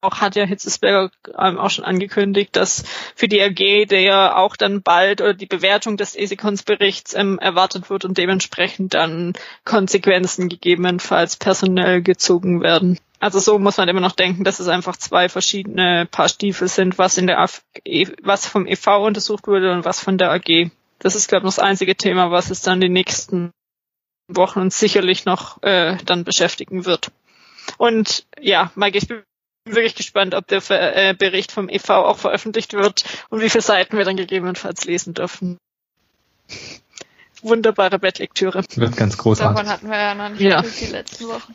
auch hat ja Hitzesberger ähm, auch schon angekündigt, dass für die AG der ja auch dann bald oder die Bewertung des ESICONS-Berichts ähm, erwartet wird und dementsprechend dann Konsequenzen gegebenenfalls personell gezogen werden. Also so muss man immer noch denken, dass es einfach zwei verschiedene Paar Stiefel sind, was in der AF e, was vom EV untersucht wurde und was von der AG. Das ist glaube ich das einzige Thema, was es dann die nächsten Wochen uns sicherlich noch äh, dann beschäftigen wird. Und ja, Mike, ich bin wirklich gespannt, ob der äh, Bericht vom EV auch veröffentlicht wird und wie viele Seiten wir dann gegebenenfalls lesen dürfen. Wunderbare Bettlektüre. Wird ganz großartig. Davon hatten wir ja noch nicht ja. die letzten Wochen.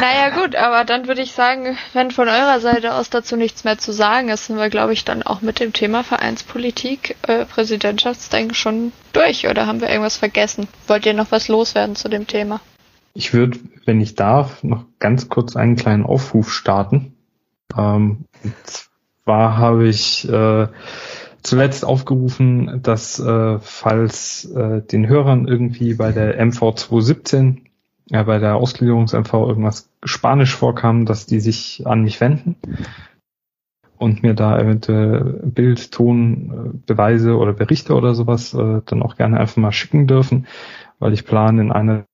naja gut, aber dann würde ich sagen, wenn von eurer Seite aus dazu nichts mehr zu sagen ist, sind wir, glaube ich, dann auch mit dem Thema Vereinspolitik, äh, Präsidentschaftsdenken schon durch oder haben wir irgendwas vergessen? Wollt ihr noch was loswerden zu dem Thema? Ich würde, wenn ich darf, noch ganz kurz einen kleinen Aufruf starten. Ähm, und zwar habe ich äh, zuletzt aufgerufen, dass äh, falls äh, den Hörern irgendwie bei der MV 217, äh, bei der Ausgliederungs-MV irgendwas Spanisch vorkam, dass die sich an mich wenden und mir da eventuell Bild, Ton, äh, Beweise oder Berichte oder sowas äh, dann auch gerne einfach mal schicken dürfen, weil ich plane in einer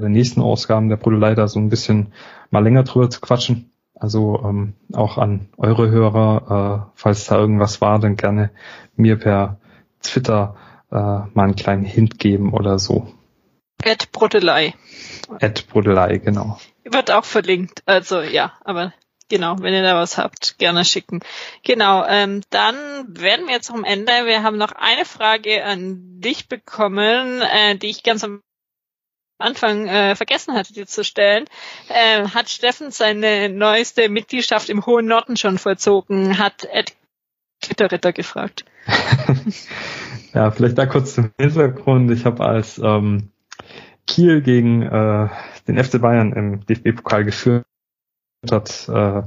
den nächsten Ausgaben der Brudelei da so ein bisschen mal länger drüber zu quatschen. Also ähm, auch an eure Hörer, äh, falls da irgendwas war, dann gerne mir per Twitter äh, mal einen kleinen Hint geben oder so. Ed Brudelei. Ed Brudelei, genau. Wird auch verlinkt. Also ja, aber genau, wenn ihr da was habt, gerne schicken. Genau, ähm, dann werden wir jetzt am Ende. Wir haben noch eine Frage an dich bekommen, äh, die ich ganz am Anfang äh, vergessen hatte, dir zu stellen, äh, hat Steffen seine neueste Mitgliedschaft im Hohen Norden schon vollzogen, hat Ed Klitterritter gefragt. ja, vielleicht da kurz zum Hintergrund. Ich habe als ähm, Kiel gegen äh, den FC Bayern im DFB-Pokal geführt hat, äh,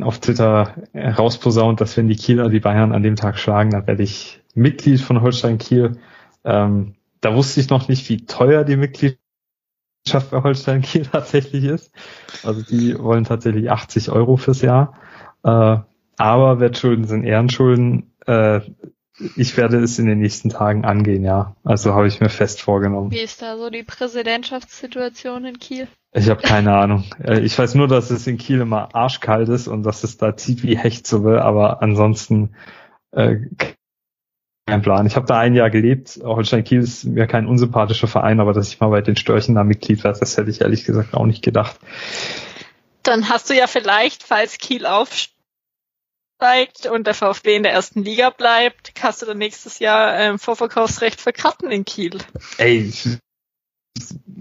auf Twitter rausposaunt, dass wenn die Kieler die Bayern an dem Tag schlagen, dann werde ich Mitglied von Holstein Kiel. Ähm, da wusste ich noch nicht, wie teuer die Mitgliedschaft Mannschaft bei Holstein Kiel tatsächlich ist. Also die wollen tatsächlich 80 Euro fürs Jahr. Äh, aber Wettschulden sind Ehrenschulden. Äh, ich werde es in den nächsten Tagen angehen, ja. Also habe ich mir fest vorgenommen. Wie ist da so die Präsidentschaftssituation in Kiel? Ich habe keine Ahnung. Äh, ich weiß nur, dass es in Kiel immer arschkalt ist und dass es da zieht wie Hechtsuppe, aber ansonsten äh, kein Plan. Ich habe da ein Jahr gelebt. Holstein Kiel ist mir kein unsympathischer Verein, aber dass ich mal bei den Störchen da Mitglied werde, das hätte ich ehrlich gesagt auch nicht gedacht. Dann hast du ja vielleicht, falls Kiel aufsteigt, steigt und der VfB in der ersten Liga bleibt, hast du dann nächstes Jahr ähm, Vorverkaufsrecht für Karten in Kiel. Ey,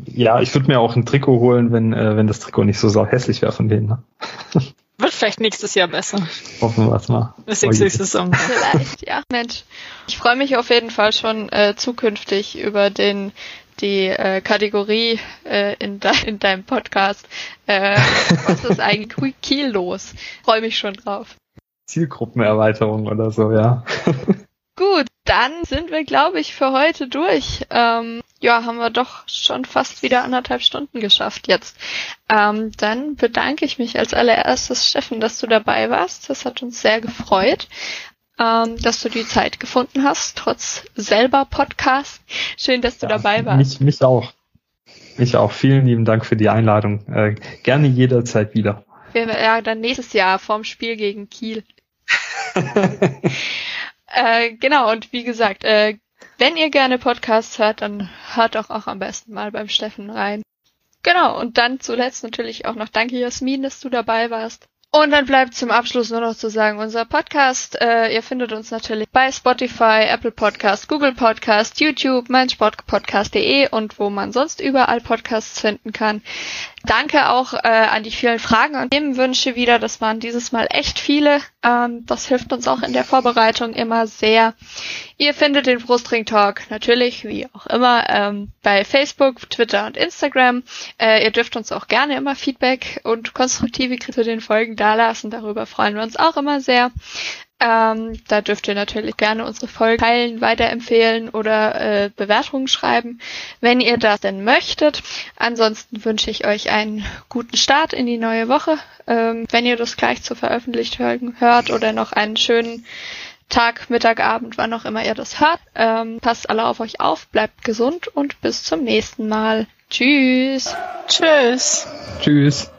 ja, ich würde mir auch ein Trikot holen, wenn, äh, wenn das Trikot nicht so sau hässlich wäre von denen. Ne? Wird vielleicht nächstes Jahr besser. Hoffen wir es mal. Bis nächste Saison. Vielleicht, ja. Mensch. Ich freue mich auf jeden Fall schon äh, zukünftig über den die äh, Kategorie äh, in, de in deinem Podcast. Äh, was ist eigentlich Kiel los? Freue mich schon drauf. Zielgruppenerweiterung oder so, ja. Gut, dann sind wir, glaube ich, für heute durch. Ähm, ja, haben wir doch schon fast wieder anderthalb Stunden geschafft jetzt. Ähm, dann bedanke ich mich als allererstes, Steffen, dass du dabei warst. Das hat uns sehr gefreut, ähm, dass du die Zeit gefunden hast, trotz selber Podcast. Schön, dass du ja, dabei warst. Mich, mich auch. Mich auch. Vielen lieben Dank für die Einladung. Äh, gerne jederzeit wieder. Ja, dann nächstes Jahr vorm Spiel gegen Kiel. äh, genau, und wie gesagt, äh, wenn ihr gerne Podcasts hört, dann hört doch auch am besten mal beim Steffen rein. Genau, und dann zuletzt natürlich auch noch danke Jasmin, dass du dabei warst. Und dann bleibt zum Abschluss nur noch zu sagen, unser Podcast, äh, ihr findet uns natürlich bei Spotify, Apple Podcast, Google Podcast, YouTube, meinsportpodcast.de und wo man sonst überall Podcasts finden kann. Danke auch äh, an die vielen Fragen und Themenwünsche wieder. Das waren dieses Mal echt viele. Ähm, das hilft uns auch in der Vorbereitung immer sehr. Ihr findet den Brustring Talk natürlich, wie auch immer, ähm, bei Facebook, Twitter und Instagram. Äh, ihr dürft uns auch gerne immer Feedback und konstruktive Kritik den Folgen dalassen. Darüber freuen wir uns auch immer sehr. Ähm, da dürft ihr natürlich gerne unsere Folgen teilen, weiterempfehlen oder äh, Bewertungen schreiben, wenn ihr das denn möchtet. Ansonsten wünsche ich euch einen guten Start in die neue Woche. Ähm, wenn ihr das gleich zu veröffentlicht hört oder noch einen schönen Tag, Mittag, Abend, wann auch immer ihr das hört. Ähm, passt alle auf euch auf, bleibt gesund und bis zum nächsten Mal. Tschüss. Tschüss. Tschüss.